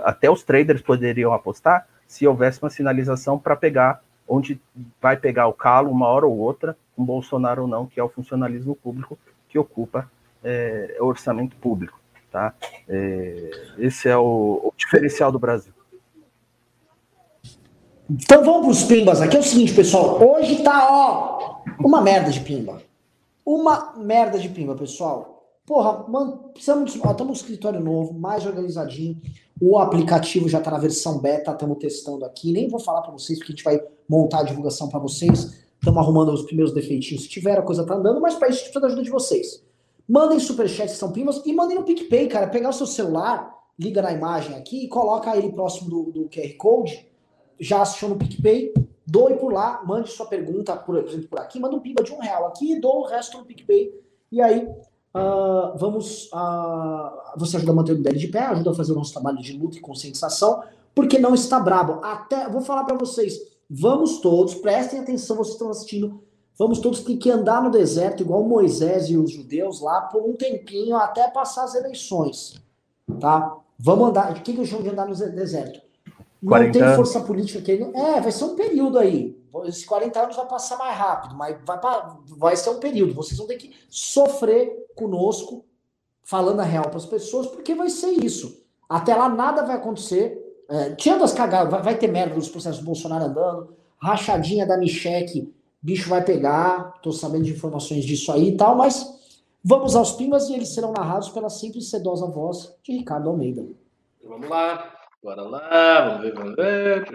Até os traders poderiam apostar se houvesse uma sinalização para pegar onde vai pegar o calo uma hora ou outra, com Bolsonaro ou não, que é o funcionalismo público que ocupa é, o orçamento público. Tá? É, esse é o, o, diferencial do Brasil. Então vamos para os pimbas aqui. É o seguinte, pessoal. Hoje tá, ó, uma merda de pimba. Uma merda de pimba, pessoal. Porra, mano, precisamos. Estamos no escritório novo, mais organizadinho. O aplicativo já está na versão beta, estamos testando aqui. Nem vou falar para vocês, porque a gente vai montar a divulgação para vocês. Estamos arrumando os primeiros defeitinhos. Se tiver, a coisa tá andando, mas para isso a gente precisa da ajuda de vocês. Mandem superchats que são pimas e mandem no PicPay, cara. Pegar o seu celular, liga na imagem aqui e coloca ele próximo do, do QR Code. Já assistiu no PicPay, doe por lá, mande sua pergunta, por exemplo, por aqui, manda um pimba de um real aqui e dou o resto no PicPay. E aí Uh, vamos. Uh, você ajuda a manter o MBL de pé, ajuda a fazer o nosso trabalho de luta e conscientização, porque não está brabo. Até, vou falar para vocês, vamos todos, prestem atenção, vocês estão assistindo, vamos todos ter que andar no deserto, igual Moisés e os judeus lá, por um tempinho até passar as eleições. Tá? Vamos andar. O que, que eu chamo de andar no deserto? Não tem força política que. É, vai ser um período aí. Esses 40 anos vai passar mais rápido, mas vai, vai ser um período. Vocês vão ter que sofrer conosco, falando a real para as pessoas, porque vai ser isso. Até lá nada vai acontecer. É, tirando as cagadas, vai, vai, ter merda dos processos do Bolsonaro andando, rachadinha da Micheque, bicho vai pegar, tô sabendo de informações disso aí e tal, mas vamos aos pimas e eles serão narrados pela simples e sedosa voz de Ricardo Almeida. Vamos lá, bora lá, vamos ver, vamos ver.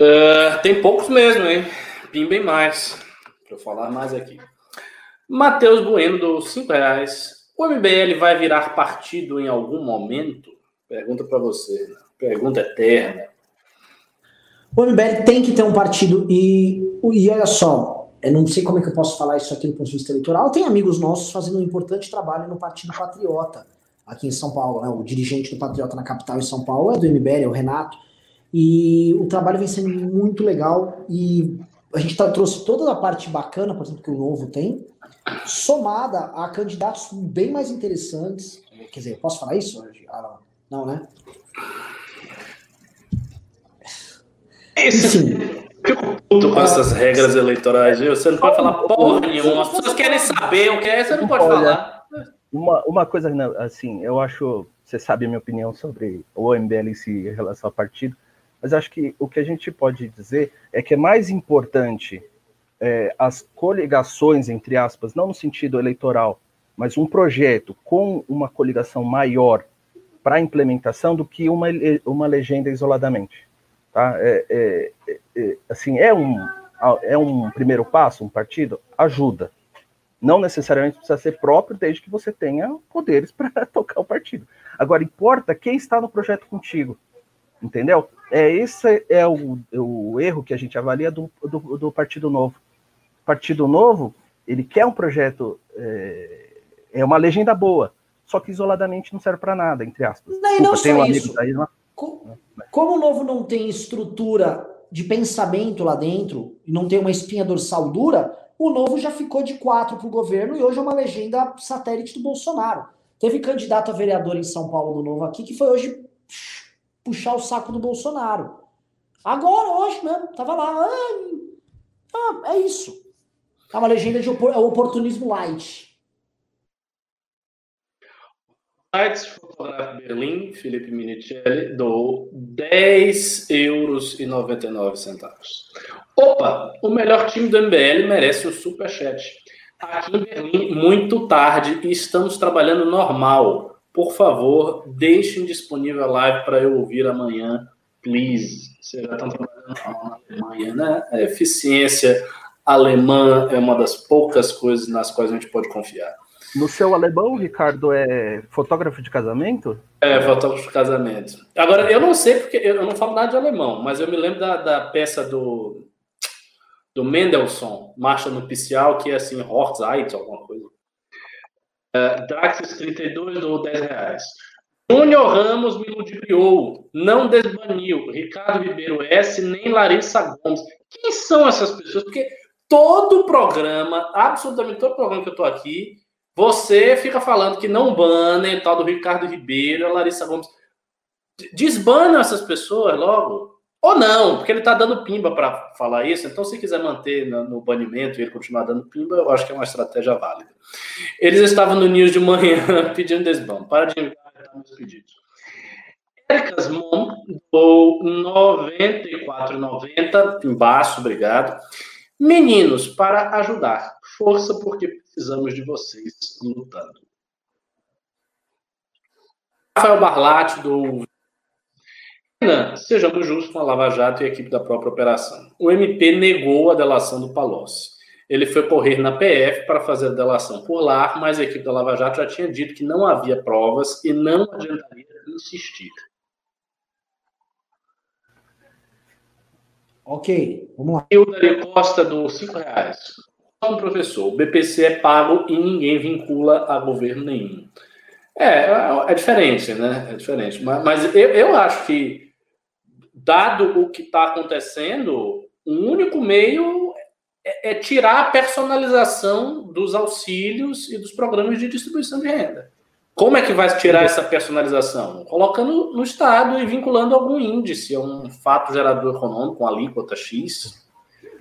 Uh, tem poucos mesmo, hein? Pimbem mais. Deixa eu falar mais aqui. Matheus Bueno do 5 reais. O MBL vai virar partido em algum momento? Pergunta para você. Né? Pergunta eterna. O MBL tem que ter um partido e, e olha só, eu não sei como é que eu posso falar isso aqui no ponto de vista eleitoral. Tem amigos nossos fazendo um importante trabalho no Partido Patriota, aqui em São Paulo. Né? O dirigente do Patriota na capital em São Paulo é do MBL, é o Renato. E o trabalho vem sendo muito legal e a gente tá, trouxe toda a parte bacana, por exemplo, que o Novo tem, somada a candidatos bem mais interessantes. Quer dizer, posso falar isso? Ah, não, né? Enfim. Eu puto com essas regras eleitorais, viu? Você não pode falar porra nenhuma. As pessoas querem saber o que é, você não pode falar. Uma, uma coisa, assim, eu acho, você sabe a minha opinião sobre o MBL em si em relação ao partido, mas acho que o que a gente pode dizer é que é mais importante é, as coligações, entre aspas, não no sentido eleitoral, mas um projeto com uma coligação maior para implementação do que uma, uma legenda isoladamente. Tá? É, é, é, é, assim, é um, é um primeiro passo, um partido? Ajuda. Não necessariamente precisa ser próprio, desde que você tenha poderes para tocar o partido. Agora, importa quem está no projeto contigo. Entendeu? É, esse é o, o erro que a gente avalia do, do, do Partido Novo. Partido Novo, ele quer um projeto, é, é uma legenda boa, só que isoladamente não serve para nada, entre aspas. Não, Desculpa, não tem um isso. Aí, não... como, como o Novo não tem estrutura de pensamento lá dentro, e não tem uma espinha dorsal dura, o Novo já ficou de quatro para o governo e hoje é uma legenda satélite do Bolsonaro. Teve candidato a vereador em São Paulo do Novo aqui que foi hoje puxar o saco do Bolsonaro. Agora, hoje mesmo, tava lá. Ah, é isso. É uma legenda de opor, é oportunismo light. Sites Fotográfico Berlim, Felipe Minicelli, doou 10 euros e 99 centavos. Opa, o melhor time do MBL merece o superchat. Aqui em Berlim, muito tarde, e estamos trabalhando normal. Por favor, deixem disponível a live para eu ouvir amanhã, please. Vocês já estão trabalhando na Alemanha, né? A eficiência alemã é uma das poucas coisas nas quais a gente pode confiar. No seu alemão, Ricardo, é fotógrafo de casamento? É, fotógrafo de casamento. Agora, eu não sei porque eu não falo nada de alemão, mas eu me lembro da, da peça do, do Mendelssohn, Marcha Nupcial, que é assim, Hochzeit, alguma coisa. Uh, Draxis 32 ou 10 reais. Júnior Ramos me ludibriou, não desbaniu. Ricardo Ribeiro S, nem Larissa Gomes. Quem são essas pessoas? Porque todo programa, absolutamente todo programa que eu estou aqui, você fica falando que não banem tal do Ricardo Ribeiro, a Larissa Gomes. Desbanam essas pessoas logo. Ou não, porque ele está dando pimba para falar isso. Então, se quiser manter no, no banimento e ele continuar dando pimba, eu acho que é uma estratégia válida. Eles estavam no News de manhã pedindo desban. Para de enviar meus pedidos. Ericas Mon do 94,90 embaixo, obrigado. Meninos, para ajudar. Força, porque precisamos de vocês lutando. Rafael Barlatti, do Sejamos justos com a Lava Jato e a equipe da própria operação. O MP negou a delação do Palocci. Ele foi correr na PF para fazer a delação por lá, mas a equipe da Lava Jato já tinha dito que não havia provas e não adiantaria insistir. Ok, vamos lá. E o Dari Costa do cinco reais. Como professor, o BPC é pago e ninguém vincula a governo nenhum. É, é diferente, né? É diferente. Mas, mas eu, eu acho que dado o que está acontecendo, o único meio é, é, tirar a personalização dos auxílios e dos programas de distribuição de renda. Como é que vai tirar essa personalização? Colocando no Estado e vinculando algum índice, a um fato gerador econômico, uma alíquota X.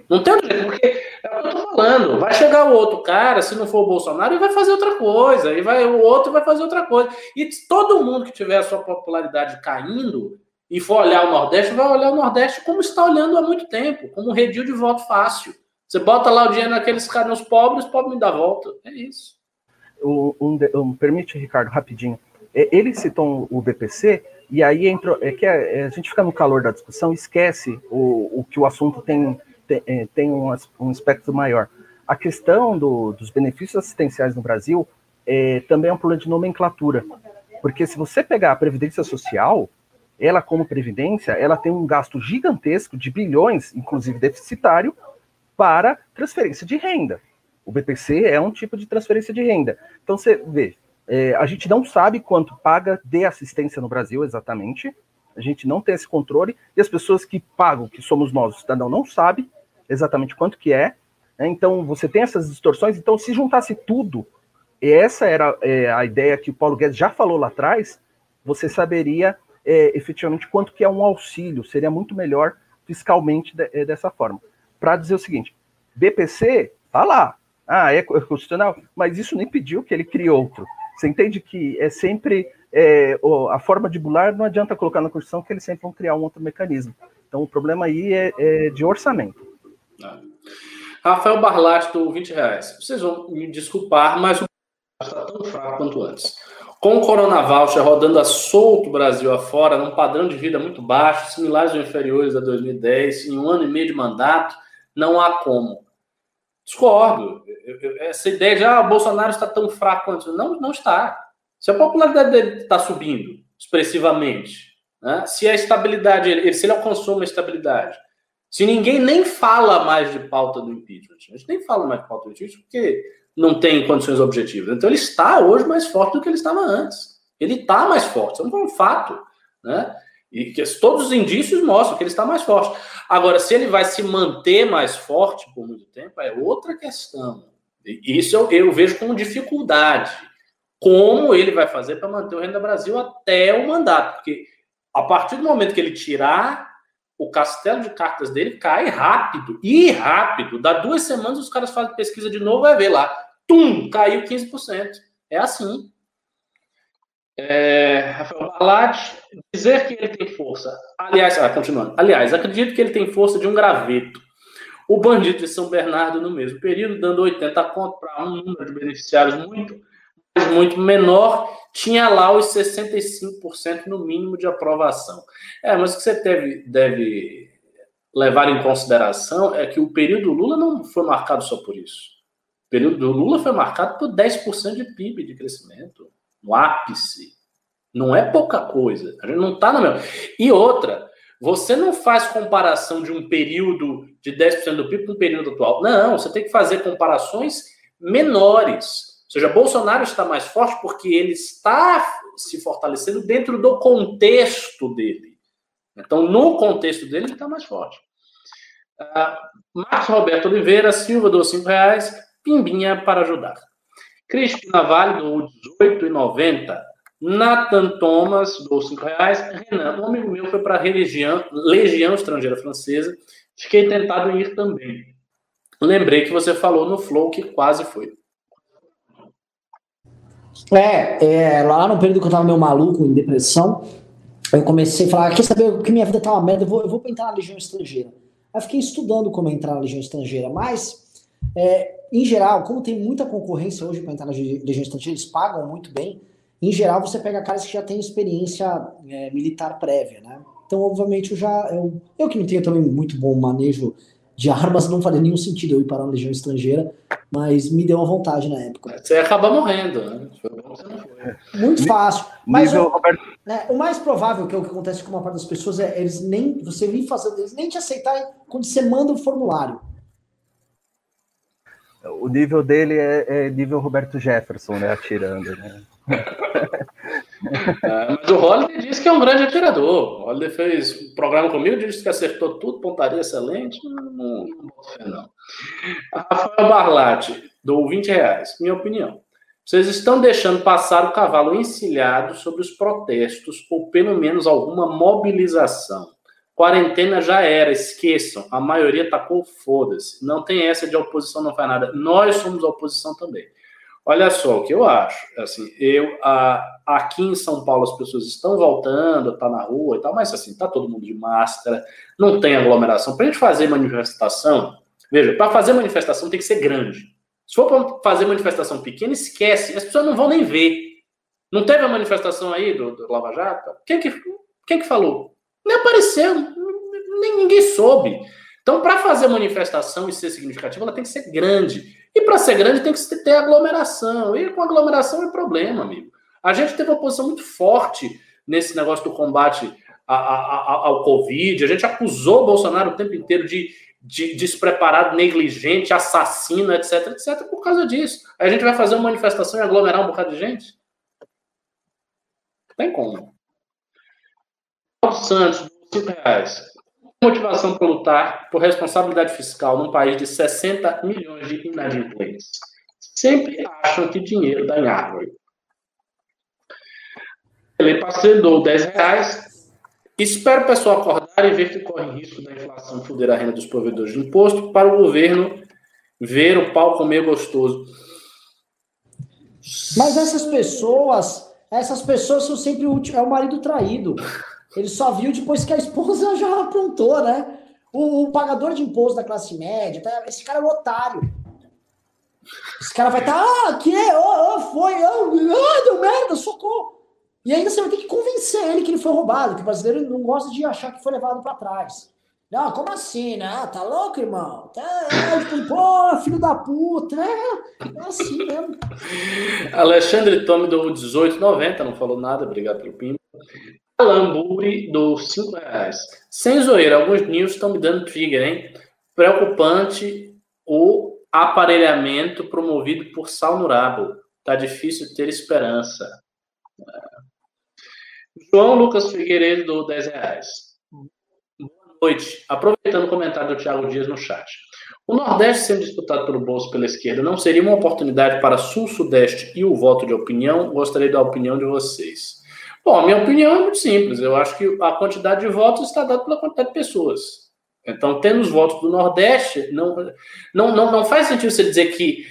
Não tem outro jeito, porque é o que eu estou falando. Vai chegar o outro cara, se não for o Bolsonaro, e vai fazer outra coisa. E vai, o outro vai fazer outra coisa. E todo mundo que tiver a sua popularidade caindo e for olhar o Nordeste, vai olhar o Nordeste como está olhando há muito tempo, como um redil de voto fácil. Você bota lá o dinheiro naqueles caras, nos pobres, os pobres me dá volta. É isso. Um, um, permite, Ricardo, rapidinho. Ele citou o BPC, e aí entrou. É que a, a gente fica no calor da discussão esquece o, o que o assunto tem, tem, é, tem um, um espectro maior. A questão do, dos benefícios assistenciais no Brasil é, também é um problema de nomenclatura. Porque se você pegar a Previdência Social, ela como previdência, ela tem um gasto gigantesco de bilhões, inclusive deficitário, para transferência de renda. O BPC é um tipo de transferência de renda. Então você vê, é, a gente não sabe quanto paga de assistência no Brasil exatamente. A gente não tem esse controle e as pessoas que pagam, que somos nós, o cidadão, não sabe exatamente quanto que é. Né? Então você tem essas distorções. Então se juntasse tudo, e essa era é, a ideia que o Paulo Guedes já falou lá atrás, você saberia é, efetivamente quanto que é um auxílio, seria muito melhor fiscalmente de, é, dessa forma. Para dizer o seguinte, BPC, tá lá, ah, é constitucional, mas isso nem pediu que ele crie outro. Você entende que é sempre é, a forma de bular não adianta colocar na Constituição que eles sempre vão criar um outro mecanismo. Então o problema aí é, é de orçamento. Ah. Rafael Barlatti do 20 reais. Vocês vão me desculpar, mas o está tão fraco quanto antes. Com o Corona Voucher rodando a solto Brasil afora, num padrão de vida muito baixo, similares ou inferiores a 2010, em um ano e meio de mandato, não há como. Discordo. Essa ideia de ah, Bolsonaro está tão fraco quanto. Não, não está. Se a popularidade dele está subindo expressivamente, né? se a estabilidade, ele, se ele alcançou uma estabilidade, se ninguém nem fala mais de pauta do impeachment, a gente nem fala mais de pauta do impeachment, porque não tem condições objetivas. Então ele está hoje mais forte do que ele estava antes. Ele está mais forte, isso é um fato, né? E que todos os indícios mostram que ele está mais forte. Agora, se ele vai se manter mais forte por muito tempo, é outra questão. E isso eu, eu vejo com dificuldade. Como ele vai fazer para manter o Renda Brasil até o mandato? Porque a partir do momento que ele tirar o castelo de cartas dele cai rápido, e rápido. Dá duas semanas os caras fazem pesquisa de novo, vai ver lá. Tum, caiu 15%. É assim. É, Rafael Balade, dizer que ele tem força. Aliás, ah, continuando. Aliás, acredito que ele tem força de um graveto. O bandido de São Bernardo, no mesmo período, dando 80 conto para um número de beneficiários muito, muito menor, tinha lá os 65% no mínimo de aprovação. É, mas o que você deve, deve levar em consideração é que o período Lula não foi marcado só por isso. O período do Lula foi marcado por 10% de PIB de crescimento, no ápice. Não é pouca coisa. A gente não está na mesma. E outra, você não faz comparação de um período de 10% do PIB com o período atual. Não, você tem que fazer comparações menores. Ou seja, Bolsonaro está mais forte porque ele está se fortalecendo dentro do contexto dele. Então, no contexto dele, ele está mais forte. Uh, Marcos Roberto Oliveira Silva, do cinco reais. Pimbinha para ajudar. Cristina Vale, do 18,90. Nathan Thomas, do cinco reais. Renan, um amigo meu foi para a Legião Estrangeira Francesa. Fiquei tentado em ir também. Lembrei que você falou no Flow que quase foi. É, é, lá no período que eu tava meio maluco, em depressão, eu comecei a falar, quer saber que minha vida tá uma merda, eu vou, eu vou entrar na Legião Estrangeira. Aí fiquei estudando como entrar na Legião Estrangeira, mas, é, em geral, como tem muita concorrência hoje para entrar na Legião Estrangeira, eles pagam muito bem, em geral você pega caras que já têm experiência é, militar prévia, né? Então, obviamente, eu já. Eu, eu que não tenho também muito bom manejo de armas não faria nenhum sentido eu ir para uma legião estrangeira, mas me deu uma vontade na época. Você ia acabar morrendo, né? Muito fácil. Mas o, né, o, mais provável que é o que acontece com uma parte das pessoas é eles nem você vir fazendo, eles nem te aceitarem quando você manda o formulário. O nível dele é, é nível Roberto Jefferson, né? Atirando, né? É, mas o Holiday disse que é um grande atirador. O Holiday fez um programa comigo, disse que acertou tudo, pontaria excelente. Não, não, não. Rafael Barlatti, dou 20 reais. Minha opinião. Vocês estão deixando passar o cavalo encilhado sobre os protestos ou pelo menos alguma mobilização. Quarentena já era, esqueçam. A maioria tacou foda-se. Não tem essa de oposição não faz nada. Nós somos oposição também. Olha só o que eu acho. Assim, eu a, aqui em São Paulo as pessoas estão voltando, tá na rua e tal, mas assim, tá todo mundo de máscara, não tem aglomeração. Para gente fazer manifestação, veja, para fazer manifestação tem que ser grande. Se for para fazer manifestação pequena, esquece, as pessoas não vão nem ver. Não teve a manifestação aí do, do Lava Jato? Quem que, quem que falou? Nem apareceu, nem ninguém soube. Então, para fazer manifestação e ser significativa, ela tem que ser grande. E para ser grande tem que ter aglomeração. E com aglomeração é problema, amigo. A gente teve uma posição muito forte nesse negócio do combate a, a, a, ao Covid. A gente acusou o Bolsonaro o tempo inteiro de, de despreparado, negligente, assassino, etc, etc, por causa disso. A gente vai fazer uma manifestação e aglomerar um bocado de gente? Tem como. Santos, 5 reais motivação para lutar por responsabilidade fiscal num país de 60 milhões de inadimplentes? Sempre acham que dinheiro dá em árvore. Ele parcelou 10 reais. Espero o pessoal acordar e ver que corre risco da inflação foder a renda dos provedores de imposto para o governo ver o pau comer gostoso. Mas essas pessoas, essas pessoas são sempre o último, é o marido traído. Ele só viu depois que a esposa já aprontou, né? O, o pagador de imposto da classe média, tá? esse cara é um otário. Esse cara vai estar, tá, ah, que? Oh, oh, foi, oh, ah, deu merda, socorro. E ainda você vai ter que convencer ele que ele foi roubado, que o brasileiro não gosta de achar que foi levado para trás. Não, como assim, né? Ah, tá louco, irmão? Tá, tipo, pô, filho da puta. É, é assim mesmo. Alexandre Tome do 1890, não falou nada, obrigado pelo pimba. Alamburi do 5 reais. Sem zoeira, alguns news estão me dando trigger, hein? Preocupante o aparelhamento promovido por Sal Nurabo. Tá difícil ter esperança. João Lucas Figueiredo do 10 reais. Boa noite. Aproveitando o comentário do Thiago Dias no chat. O Nordeste sendo disputado pelo Bolso pela esquerda não seria uma oportunidade para Sul-Sudeste e o voto de opinião? Gostaria da opinião de vocês. Bom, a minha opinião é muito simples. Eu acho que a quantidade de votos está dada pela quantidade de pessoas. Então, tendo os votos do Nordeste, não, não, não, não faz sentido você dizer que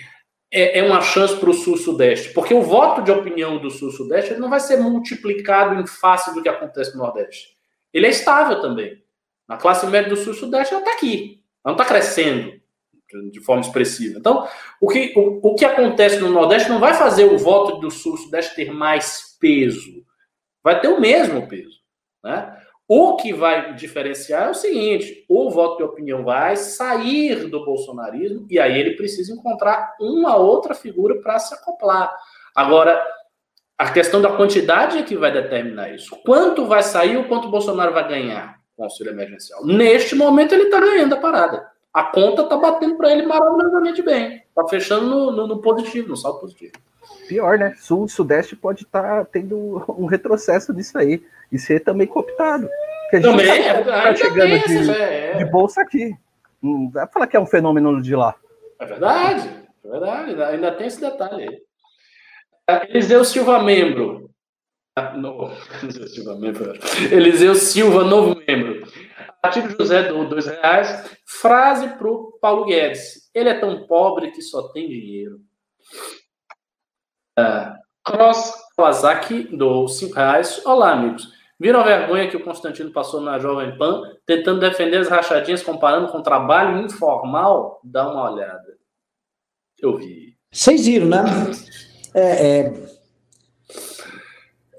é, é uma chance para o Sul-Sudeste, porque o voto de opinião do Sul-Sudeste não vai ser multiplicado em face do que acontece no Nordeste. Ele é estável também. A classe média do Sul-Sudeste está aqui, ela não está crescendo de forma expressiva. Então, o que, o, o que acontece no Nordeste não vai fazer o voto do Sul-Sudeste ter mais peso vai ter o mesmo peso. Né? O que vai diferenciar é o seguinte: o voto de opinião vai sair do bolsonarismo e aí ele precisa encontrar uma outra figura para se acoplar. Agora, a questão da quantidade é que vai determinar isso. Quanto vai sair ou quanto o Bolsonaro vai ganhar com o auxílio emergencial? Neste momento, ele está ganhando a parada. A conta está batendo para ele maravilhosamente bem. Está fechando no, no, no positivo, no saldo positivo. Pior, né? Sul e Sudeste pode estar tá tendo um retrocesso disso aí e ser também cooptado. Porque a gente também tá, tá chegando de, é. de bolsa aqui. Não vai falar que é um fenômeno de lá. É verdade, é verdade. Ainda tem esse detalhe aí. Eliseu Silva, membro. Ah, no... Eliseu Silva, membro. Eliseu Silva, novo membro. Artigo José do dois reais. Frase para o Paulo Guedes. Ele é tão pobre que só tem dinheiro. Cross Kawasaki do cinco reais. Olá, amigos. Viram a vergonha que o Constantino passou na Jovem Pan, tentando defender as rachadinhas, comparando com trabalho informal? Dá uma olhada. Eu vi. Vocês viram, né? É, é...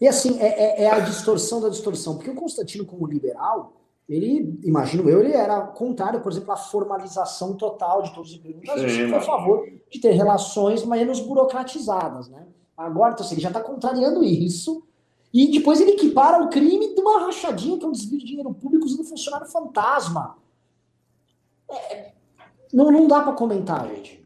E assim, é, é, é, a distorção da distorção. Porque o Constantino, como liberal, ele, imagino eu, ele era contrário, por exemplo, à formalização total de todos os empregos. Mas ele foi a favor de ter relações menos burocratizadas, né? Agora, então, assim, ele já está contrariando isso. E depois ele equipara o crime de uma rachadinha, que é um desvio de dinheiro público usando funcionário fantasma. É, não, não dá para comentar, gente.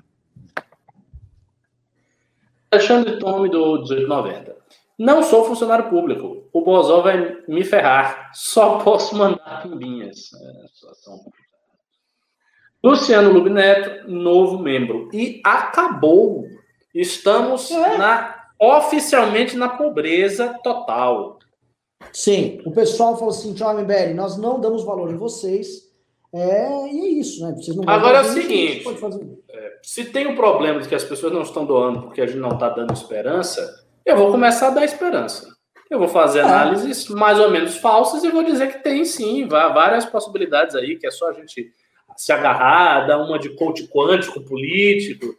Alexandre Tome do 1890. Não sou funcionário público. O Bozó vai me ferrar. Só posso mandar pimbinhas. É, situação Luciano Lubineto, novo membro. E acabou. Estamos é. na, oficialmente na pobreza total. Sim, o pessoal falou assim, tchau, MBL, nós não damos valor em vocês. É, e é isso, né? Vocês não Agora é o seguinte: é, se tem um problema de que as pessoas não estão doando porque a gente não está dando esperança, eu vou começar a dar esperança. Eu vou fazer é. análises mais ou menos falsas e vou dizer que tem sim várias possibilidades aí, que é só a gente se agarrar, dar uma de coach quântico político.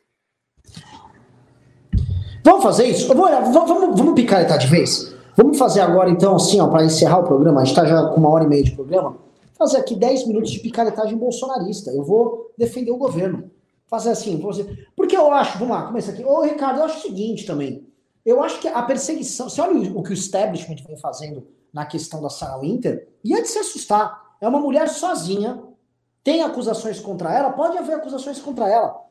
Vamos fazer isso? Vou, vamos, vamos picaretar de vez? Vamos fazer agora, então, assim, para encerrar o programa, a gente está já com uma hora e meia de programa, fazer aqui 10 minutos de picaretagem bolsonarista. Eu vou defender o governo. Fazer assim, você. Porque eu acho, vamos lá, começa aqui. Ô, Ricardo, eu acho o seguinte também. Eu acho que a perseguição, você olha o, que o establishment vem fazendo na questão da Sarah Winter, e é de se assustar. É uma mulher sozinha, tem acusações contra ela, pode haver acusações contra ela.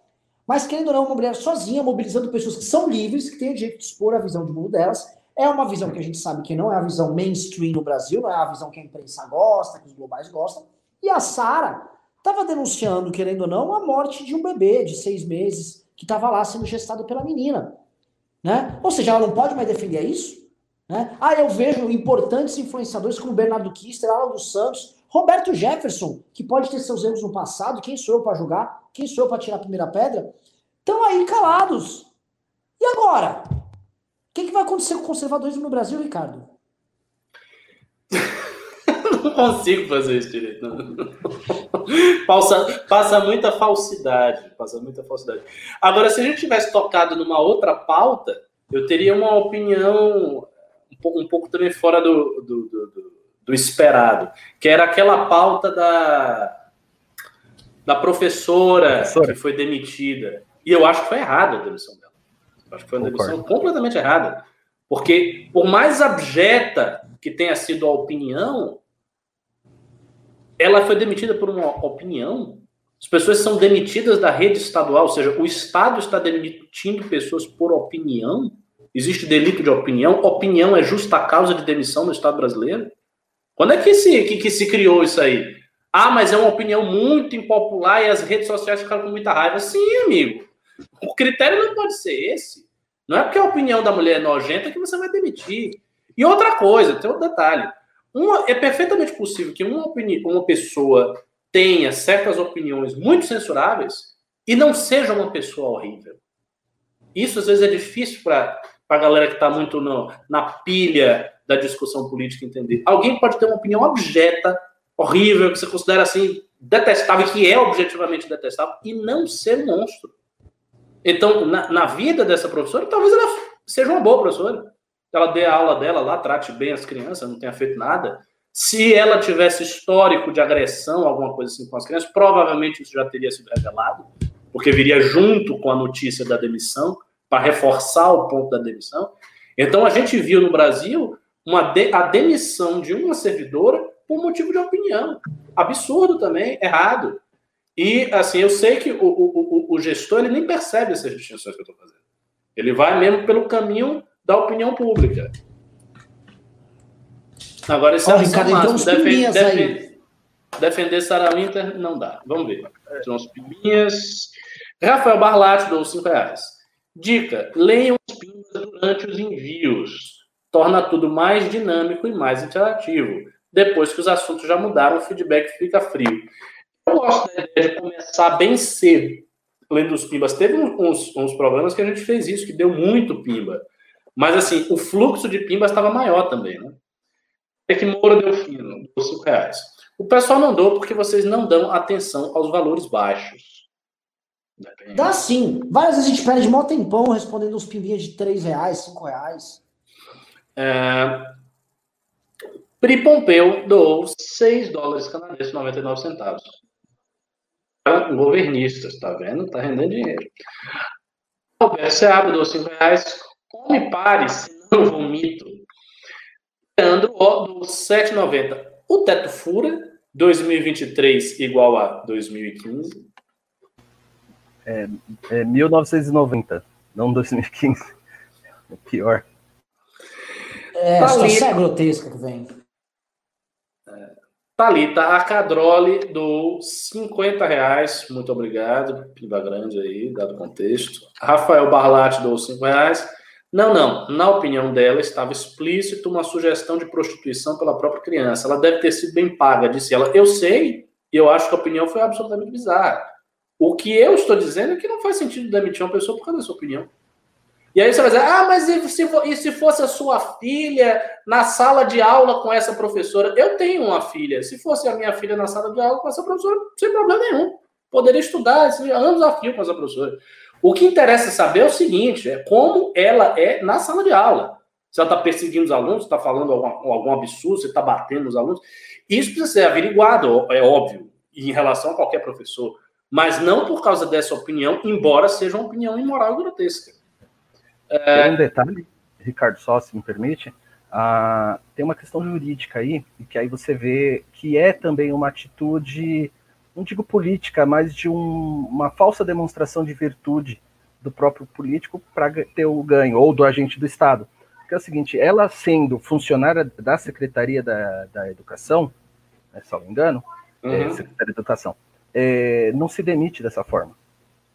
Mas, querendo ou não, uma mulher sozinha, mobilizando pessoas que são livres, que têm o direito de expor a visão de mundo delas. É uma visão que a gente sabe que não é a visão mainstream no Brasil, não é a visão que a imprensa gosta, que os globais gostam. E a Sara estava denunciando, querendo ou não, a morte de um bebê de seis meses que estava lá sendo gestado pela menina. Né? Ou seja, ela não pode mais defender isso. Né? Ah, eu vejo importantes influenciadores como Bernardo Kister, Alan dos Santos, Roberto Jefferson, que pode ter seus erros no passado, quem sou eu para julgar? Quem sou eu para tirar a primeira pedra? Estão aí calados. E agora? O que, que vai acontecer com o conservadorismo no Brasil, Ricardo? Não consigo fazer isso direito. passa, passa muita falsidade. Passa muita falsidade. Agora, se a gente tivesse tocado numa outra pauta, eu teria uma opinião um pouco, um pouco também fora do, do, do, do, esperado, que era aquela pauta da, da professora, professora, que foi demitida. E eu acho que foi errada a demissão dela. Eu acho que foi uma Concordo. demissão completamente errada. Porque, por mais abjeta que tenha sido a opinião, ela foi demitida por uma opinião. As pessoas são demitidas da rede estadual, ou seja, o Estado está demitindo pessoas por opinião. Existe delito de opinião. Opinião é justa causa de demissão no Estado brasileiro. Quando é que se, que, que se criou isso aí? Ah, mas é uma opinião muito impopular e as redes sociais ficaram com muita raiva. Sim, amigo. O critério não pode ser esse. Não é porque a opinião da mulher é nojenta que você vai demitir. E outra coisa, tem outro detalhe. Uma, é perfeitamente possível que uma, uma pessoa tenha certas opiniões muito censuráveis e não seja uma pessoa horrível. Isso às vezes é difícil para a galera que está muito no, na pilha da discussão política entender. Alguém pode ter uma opinião objeta, horrível, que você considera assim detestável, que é objetivamente detestável, e não ser monstro. Então, na, na vida dessa professora, talvez ela seja uma boa professora ela dê a aula dela lá, trate bem as crianças, não tenha feito nada. Se ela tivesse histórico de agressão, alguma coisa assim com as crianças, provavelmente isso já teria sido revelado, porque viria junto com a notícia da demissão, para reforçar o ponto da demissão. Então a gente viu no Brasil uma de, a demissão de uma servidora por motivo de opinião. Absurdo também, errado. E assim, eu sei que o, o, o gestor ele nem percebe essas distinções que eu estou fazendo. Ele vai mesmo pelo caminho da opinião pública. Agora, esse Ó, é o Ricardo, então uns Defen- pimbinhas defen- aí. Defender Sarah Winter não dá. Vamos ver. São os pimbinhas. Rafael Barlatti dou 5 reais. Dica: leiam os pimbas durante os envios. Torna tudo mais dinâmico e mais interativo. Depois que os assuntos já mudaram, o feedback fica frio. Eu gosto da ideia de começar bem cedo, lendo os pimbas. Teve uns, uns programas que a gente fez isso, que deu muito pimba. Mas, assim, o fluxo de pimbas estava maior também, né? É que Moura deu fino, deu 5 reais. O pessoal não dou porque vocês não dão atenção aos valores baixos. Depende. Dá sim. Várias vezes a gente perde mó tempão respondendo uns pimbinhas de 3 reais, 5 reais. É... Pri Pompeu doou 6 dólares canadenses e 99 centavos. Governistas, tá vendo? Tá rendendo dinheiro. Alberto Seabra doou 5 reais. Come pare, senão eu vomito. Leandro O do 7,90. O teto fura. 2023 igual a 2015. É 1990, não 2015. É pior. É, a ali. situação é grotesca que vem. Thalita Acadroli do 50 reais, muito obrigado, pimba grande aí, dado o contexto. Rafael Barlatti do 5 reais. Não, não, na opinião dela estava explícito uma sugestão de prostituição pela própria criança. Ela deve ter sido bem paga, disse ela. Eu sei, e eu acho que a opinião foi absolutamente bizarra. O que eu estou dizendo é que não faz sentido demitir uma pessoa por causa da sua opinião. E aí você vai dizer, ah, mas e se, e se fosse a sua filha na sala de aula com essa professora? Eu tenho uma filha. Se fosse a minha filha na sala de aula com essa professora, sem problema nenhum. Poderia estudar anos a fio com essa professora. O que interessa saber é o seguinte, é como ela é na sala de aula. Se ela está perseguindo os alunos, está falando algum, algum absurdo, se está batendo nos alunos. Isso precisa ser averiguado, é óbvio, em relação a qualquer professor. Mas não por causa dessa opinião, embora seja uma opinião imoral e grotesca. Tem um detalhe, Ricardo, só se me permite, ah, tem uma questão jurídica aí, e que aí você vê que é também uma atitude, não digo política, mas de um- uma falsa demonstração de virtude do próprio político para ter o ganho, ou do agente do Estado. Porque é o seguinte, ela sendo funcionária da Secretaria da, da Educação, né, se não me engano, é, Uhum. Secretaria da Educação, é, não se demite dessa forma.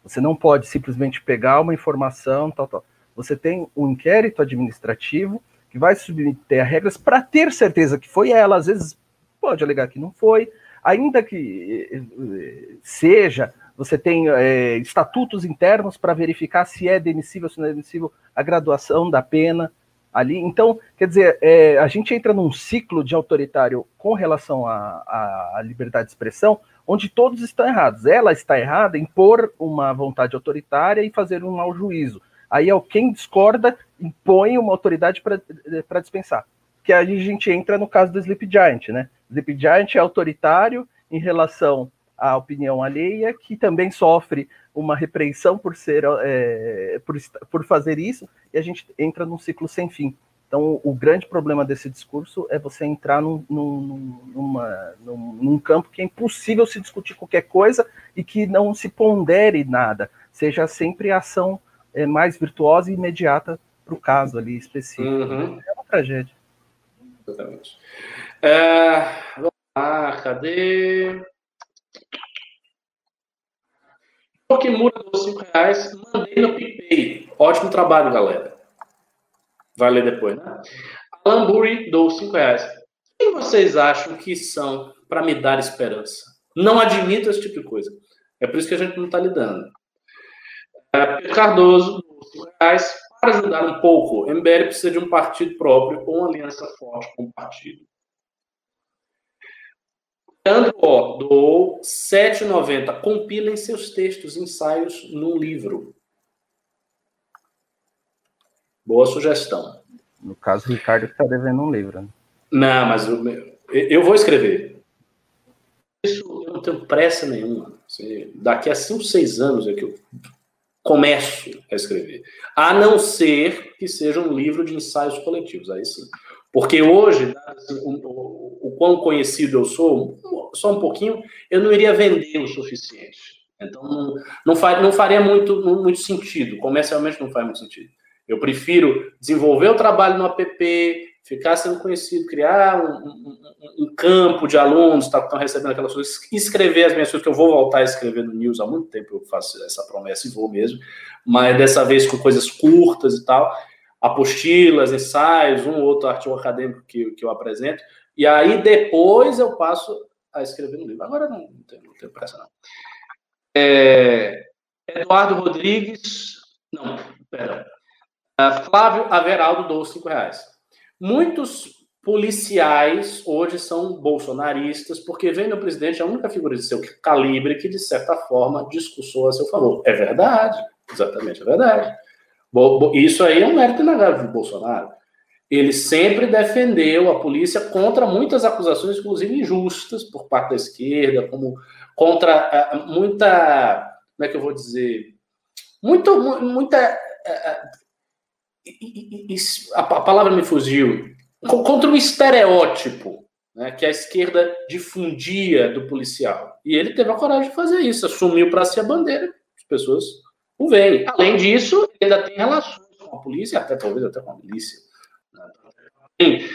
Você não pode simplesmente pegar uma informação, tal, tal. Você tem um inquérito administrativo que vai submeter a regras para ter certeza que foi ela. Às vezes pode alegar que não foi, ainda que eh, eh, seja. Você tem eh, estatutos internos para verificar se é demissível, se não é demissível a graduação da pena ali. Então, quer dizer, eh, a gente entra num ciclo de autoritário com relação à, liberdade de expressão, onde todos estão errados. Ela está errada em pôr uma vontade autoritária e fazer um mau juízo. Aí é quem discorda impõe uma autoridade para dispensar. Que aí a gente entra no caso do Sleep Giant, né? Sleep Giant é autoritário em relação à opinião alheia, que também sofre uma repreensão por ser é, por, por fazer isso, e a gente entra num ciclo sem fim. Então, o grande problema desse discurso é você entrar num, num, numa, num, num campo que é impossível se discutir qualquer coisa e que não se pondere nada, seja sempre a ação é, mais virtuosa e imediata para o caso ali específico. Uhum. É uma tragédia. Exatamente. É, vamos lá, cadê? Kimura deu 5 reais, mandei no PicPay. Ótimo trabalho, galera. Vai ler depois, né? Alan Burry dou 5 reais. Quem vocês acham que são para me dar esperança? Não admito esse tipo de coisa. É por isso que a gente não está lidando. É, Pedro Cardoso, dou 5 reais. Para ajudar um pouco, o MBL precisa de um partido próprio ou uma aliança forte com o partido. Leandro O, doou 7,90. Compilem seus textos, ensaios num livro. Boa sugestão. No caso, o Ricardo está devendo um livro. Né? Não, mas eu, eu vou escrever. Isso eu não tenho pressa nenhuma. Assim, Daqui a 5, 6 anos é que eu começo a escrever. A não ser que seja um livro de ensaios coletivos, aí sim. Porque hoje, assim, o, quão conhecido eu sou, só um pouquinho, eu não iria vender o suficiente. Então, não, não, faz, não faria muito, muito sentido, comercialmente não faz muito sentido. Eu prefiro desenvolver o trabalho no app, ficar sendo conhecido, criar um, um, um campo de alunos tá, que estão recebendo aquelas coisas, escrever as minhas coisas, que eu vou voltar a escrever no News há muito tempo, eu faço essa promessa e vou mesmo, mas dessa vez com coisas curtas e tal, apostilas, ensaios, um ou outro artigo acadêmico que, que eu apresento, e aí depois eu passo a escrever no livro. Agora não, não, tenho, não tenho pressa, não. É, Eduardo Rodrigues, não, pera. Uh, Flávio Averaldo dou cinco reais. Muitos policiais hoje são bolsonaristas porque vem no presidente a única figura de seu calibre que, de certa forma, discursou a seu favor. É verdade, exatamente, é verdade. Isso aí é um mérito inegável de Bolsonaro. Ele sempre defendeu a polícia contra muitas acusações, inclusive injustas, por parte da esquerda, como contra uh, muita. Como é que eu vou dizer? Muito, muita. Uh, a palavra me fugiu. Contra o estereótipo né, que a esquerda difundia do policial. E ele teve a coragem de fazer isso, assumiu para si a bandeira, as pessoas o veem. Além disso, ainda tem relações com a polícia, até talvez até com a milícia. Né, bem,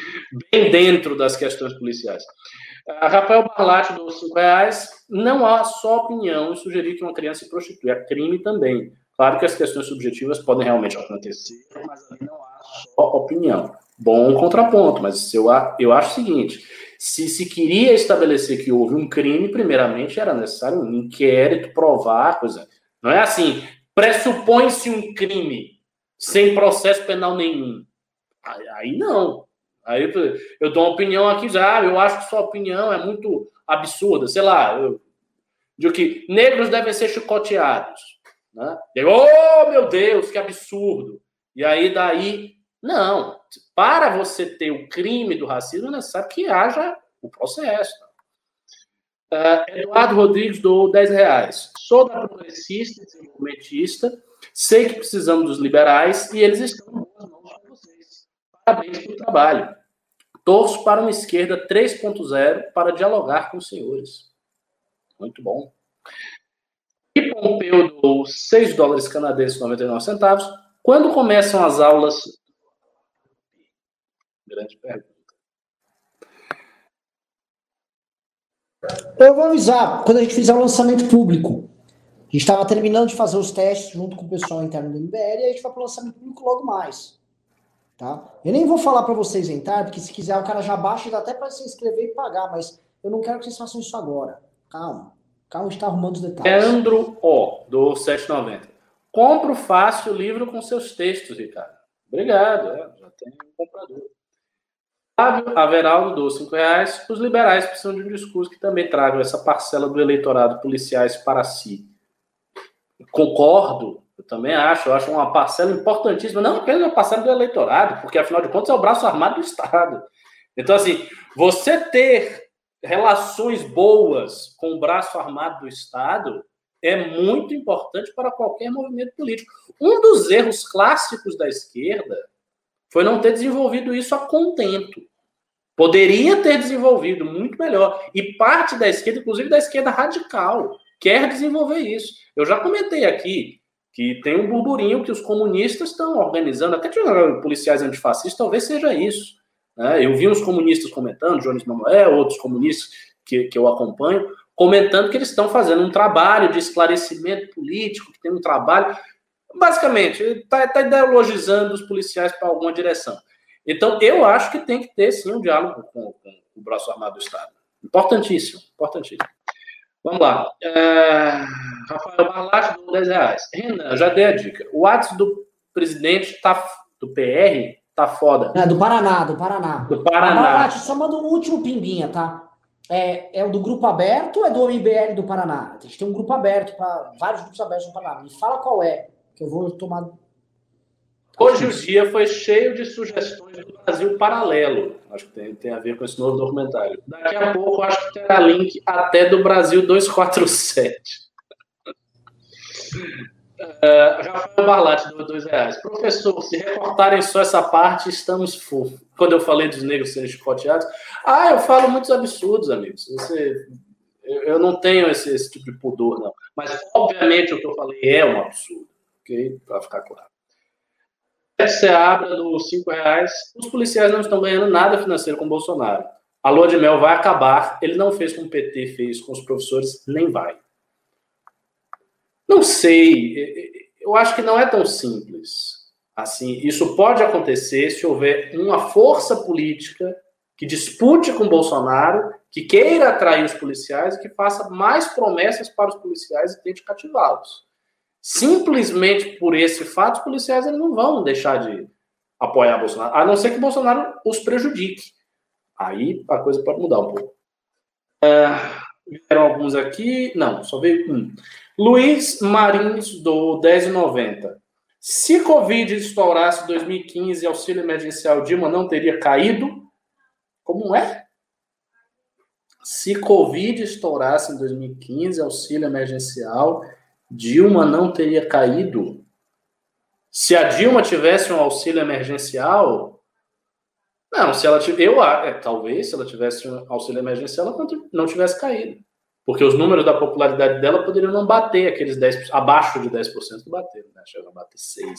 bem dentro das questões policiais. Uh, Rafael Barlatti dos 5 reais. Não há só opinião em sugerir que uma criança se prostitui. É crime também. Claro que as questões subjetivas podem realmente acontecer, mas ali não há só opinião. Bom contraponto, mas eu, eu acho o seguinte: se se queria estabelecer que houve um crime, primeiramente era necessário um inquérito, provar, coisa. Não é assim, pressupõe-se um crime sem processo penal nenhum. Aí, não. Aí eu, eu dou uma opinião aqui já, eu acho que sua opinião é muito absurda. Sei lá, eu digo que negros devem ser chicoteados. Né? E aí, oh, meu Deus, que absurdo! E aí, daí, não. Para você ter o crime do racismo, é necessário que haja o processo. Uh, Eduardo Rodrigues do 10 reais. Sou da progressista, desenvolvimentista, sei que precisamos dos liberais e eles estão em boas mãos com vocês. Parabéns pelo trabalho. Torço para uma esquerda 3.0 para dialogar com os senhores. Muito bom. E Pompeu doou 6 dólares canadenses 99 centavos. Quando começam as aulas? Grande pergunta. Eu vou avisar, quando a gente fizer o lançamento público. A gente estava terminando de fazer os testes junto com o pessoal interno do MBL e a gente vai para o lançamento público logo mais. Tá? Eu nem vou falar para vocês entrar, porque se quiser o cara já baixa e dá até para se inscrever e pagar, mas eu não quero que vocês façam isso agora. Calma. Calma, está arrumando os detalhes. Leandro O, do 790. Compro fácil o livro com seus textos, Ricardo. Obrigado, é, já tem um comprador. Fábio Averaldo, do 5 reais. Os liberais precisam de um discurso que também traga essa parcela do eleitorado policiais para si. Concordo, eu também acho, eu acho uma parcela importantíssima, não apenas uma parcela do eleitorado, porque afinal de contas é o braço armado do Estado. Então, assim, você ter relações boas com o braço armado do Estado é muito importante para qualquer movimento político. Um dos erros clássicos da esquerda foi não ter desenvolvido isso a contento. Poderia ter desenvolvido muito melhor. E parte da esquerda, inclusive da esquerda radical, quer desenvolver isso. Eu já comentei aqui que tem um burburinho que os comunistas estão organizando, até de policiais antifascistas, talvez seja isso. Né? Eu vi uns comunistas comentando, Jones Manuel, outros comunistas que, que eu acompanho, comentando que eles estão fazendo um trabalho de esclarecimento político, que tem um trabalho. Basicamente, está tá ideologizando os policiais para alguma direção. Então, eu acho que tem que ter, sim, um diálogo com, com o braço armado do Estado. Importantíssimo, importantíssimo. Vamos lá. É... Rafael Barlatti, 10 reais. Renan, já dei a dica. O WhatsApp do presidente tá, do PR Tá foda. É, do Paraná, do Paraná. Do Paraná. Só manda um último pimbinha, tá? É, é o do grupo aberto ou é do MBL do Paraná? A gente tem um grupo aberto, para vários grupos abertos no Paraná. Me fala qual é, que eu vou tomar. Hoje o dia foi cheio de sugestões do Brasil Paralelo. Acho que tem, tem a ver com esse novo documentário. Daqui a pouco acho que terá link até do Brasil 247. Uh, Rafael Barlatti, dois reais. Professor, se recortarem só essa parte, estamos full. Quando eu falei dos negros serem chicoteados. Ah, eu falo muitos absurdos, amigos. Você, Eu, eu não tenho esse, esse, tipo de pudor, não. Mas, obviamente, o que eu falei é um absurdo, ok? Para ficar claro. Você abre dos cinco reais, os policiais não estão ganhando nada financeiro com Bolsonaro. A lua de mel vai acabar. Ele não fez como o PT fez com os professores, nem vai. Não sei. Eu acho que não é tão simples. Assim, isso pode acontecer se houver uma força política que dispute com Bolsonaro, que queira atrair os policiais e que faça mais promessas para os policiais e tente cativá-los. Simplesmente por esse fato, os policiais eles não vão deixar de apoiar Bolsonaro, a não ser que Bolsonaro os prejudique. Aí a coisa pode mudar um pouco. É, vieram alguns aqui. Não, só veio um. Luiz Marins, do 10,90. Se Covid estourasse em 2015 auxílio emergencial Dilma não teria caído? Como é? Se Covid estourasse em 2015, auxílio emergencial, Dilma não teria caído? Se a Dilma tivesse um auxílio emergencial, não, se ela tivesse, eu é, talvez se ela tivesse um auxílio emergencial, ela não tivesse caído. Porque os números da popularidade dela poderiam não bater aqueles 10%, abaixo de 10% que bateram, né? Chegou a bater 6%.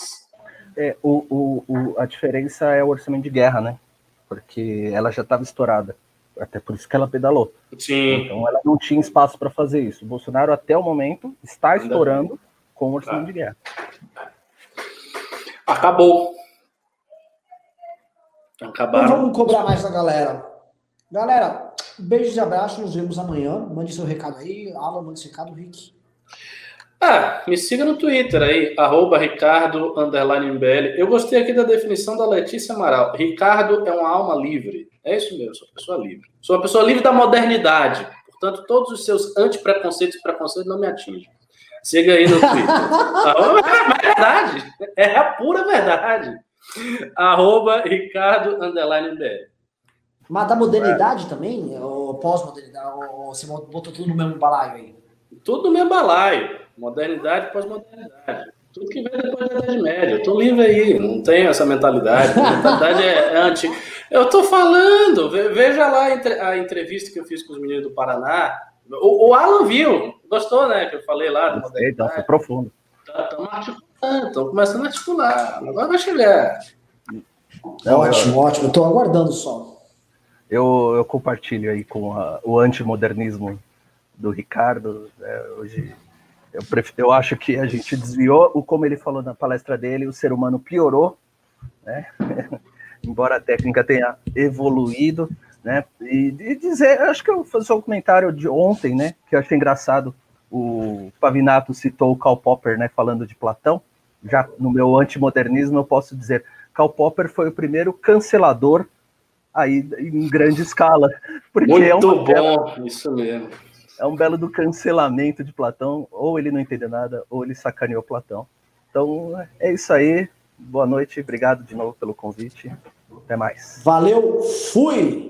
É, o, o, o, a diferença é o orçamento de guerra, né? Porque ela já estava estourada. Até por isso que ela pedalou. Sim. Então ela não tinha espaço para fazer isso. O Bolsonaro, até o momento, está Ainda estourando bem. com o orçamento tá. de guerra. Acabou. Acabaram. Então vamos cobrar mais da galera. Galera, beijos e abraços. Nos vemos amanhã. Mande seu recado aí. Alan, mande seu recado, Rick. Ah, me siga no Twitter aí, arroba Ricardo MBL. Eu gostei aqui da definição da Letícia Amaral. Ricardo é uma alma livre. É isso mesmo, sou uma pessoa livre. Sou uma pessoa livre da modernidade. Portanto, todos os seus antipreconceitos e preconceitos não me atingem. Siga aí no Twitter. é verdade. É a pura verdade. Arroba Ricardo MBL. Mas da modernidade é. também? Ou pós-modernidade? Ou você botou tudo no mesmo balaio aí? Tudo no mesmo balaio. Modernidade e pós-modernidade. Tudo que vem depois da Idade Média. Eu tô livre aí, não tenho essa mentalidade. A mentalidade é, é antiga. Eu tô falando, veja lá a entrevista que eu fiz com os meninos do Paraná. O, o Alan viu, gostou, né? Que eu falei lá. Gostei, então, foi profundo. Estamos tá, articulando, estamos começando a articular. Agora vai chegar. Não, ótimo, ótimo. Eu tô aguardando só. Eu, eu compartilho aí com a, o antimodernismo do Ricardo. Né, hoje eu, prefiro, eu acho que a gente desviou, o como ele falou na palestra dele, o ser humano piorou, né? embora a técnica tenha evoluído, né? E, e dizer, acho que eu fazer um comentário de ontem, né? Que eu achei engraçado. O Pavinato citou o Karl Popper, né? Falando de Platão. Já no meu antimodernismo, eu posso dizer, Karl Popper foi o primeiro cancelador aí em grande escala. Porque Muito é bom, bela, isso mesmo. É um belo do cancelamento de Platão, ou ele não entendeu nada, ou ele sacaneou Platão. Então é isso aí. Boa noite, obrigado de novo pelo convite. Até mais. Valeu, fui!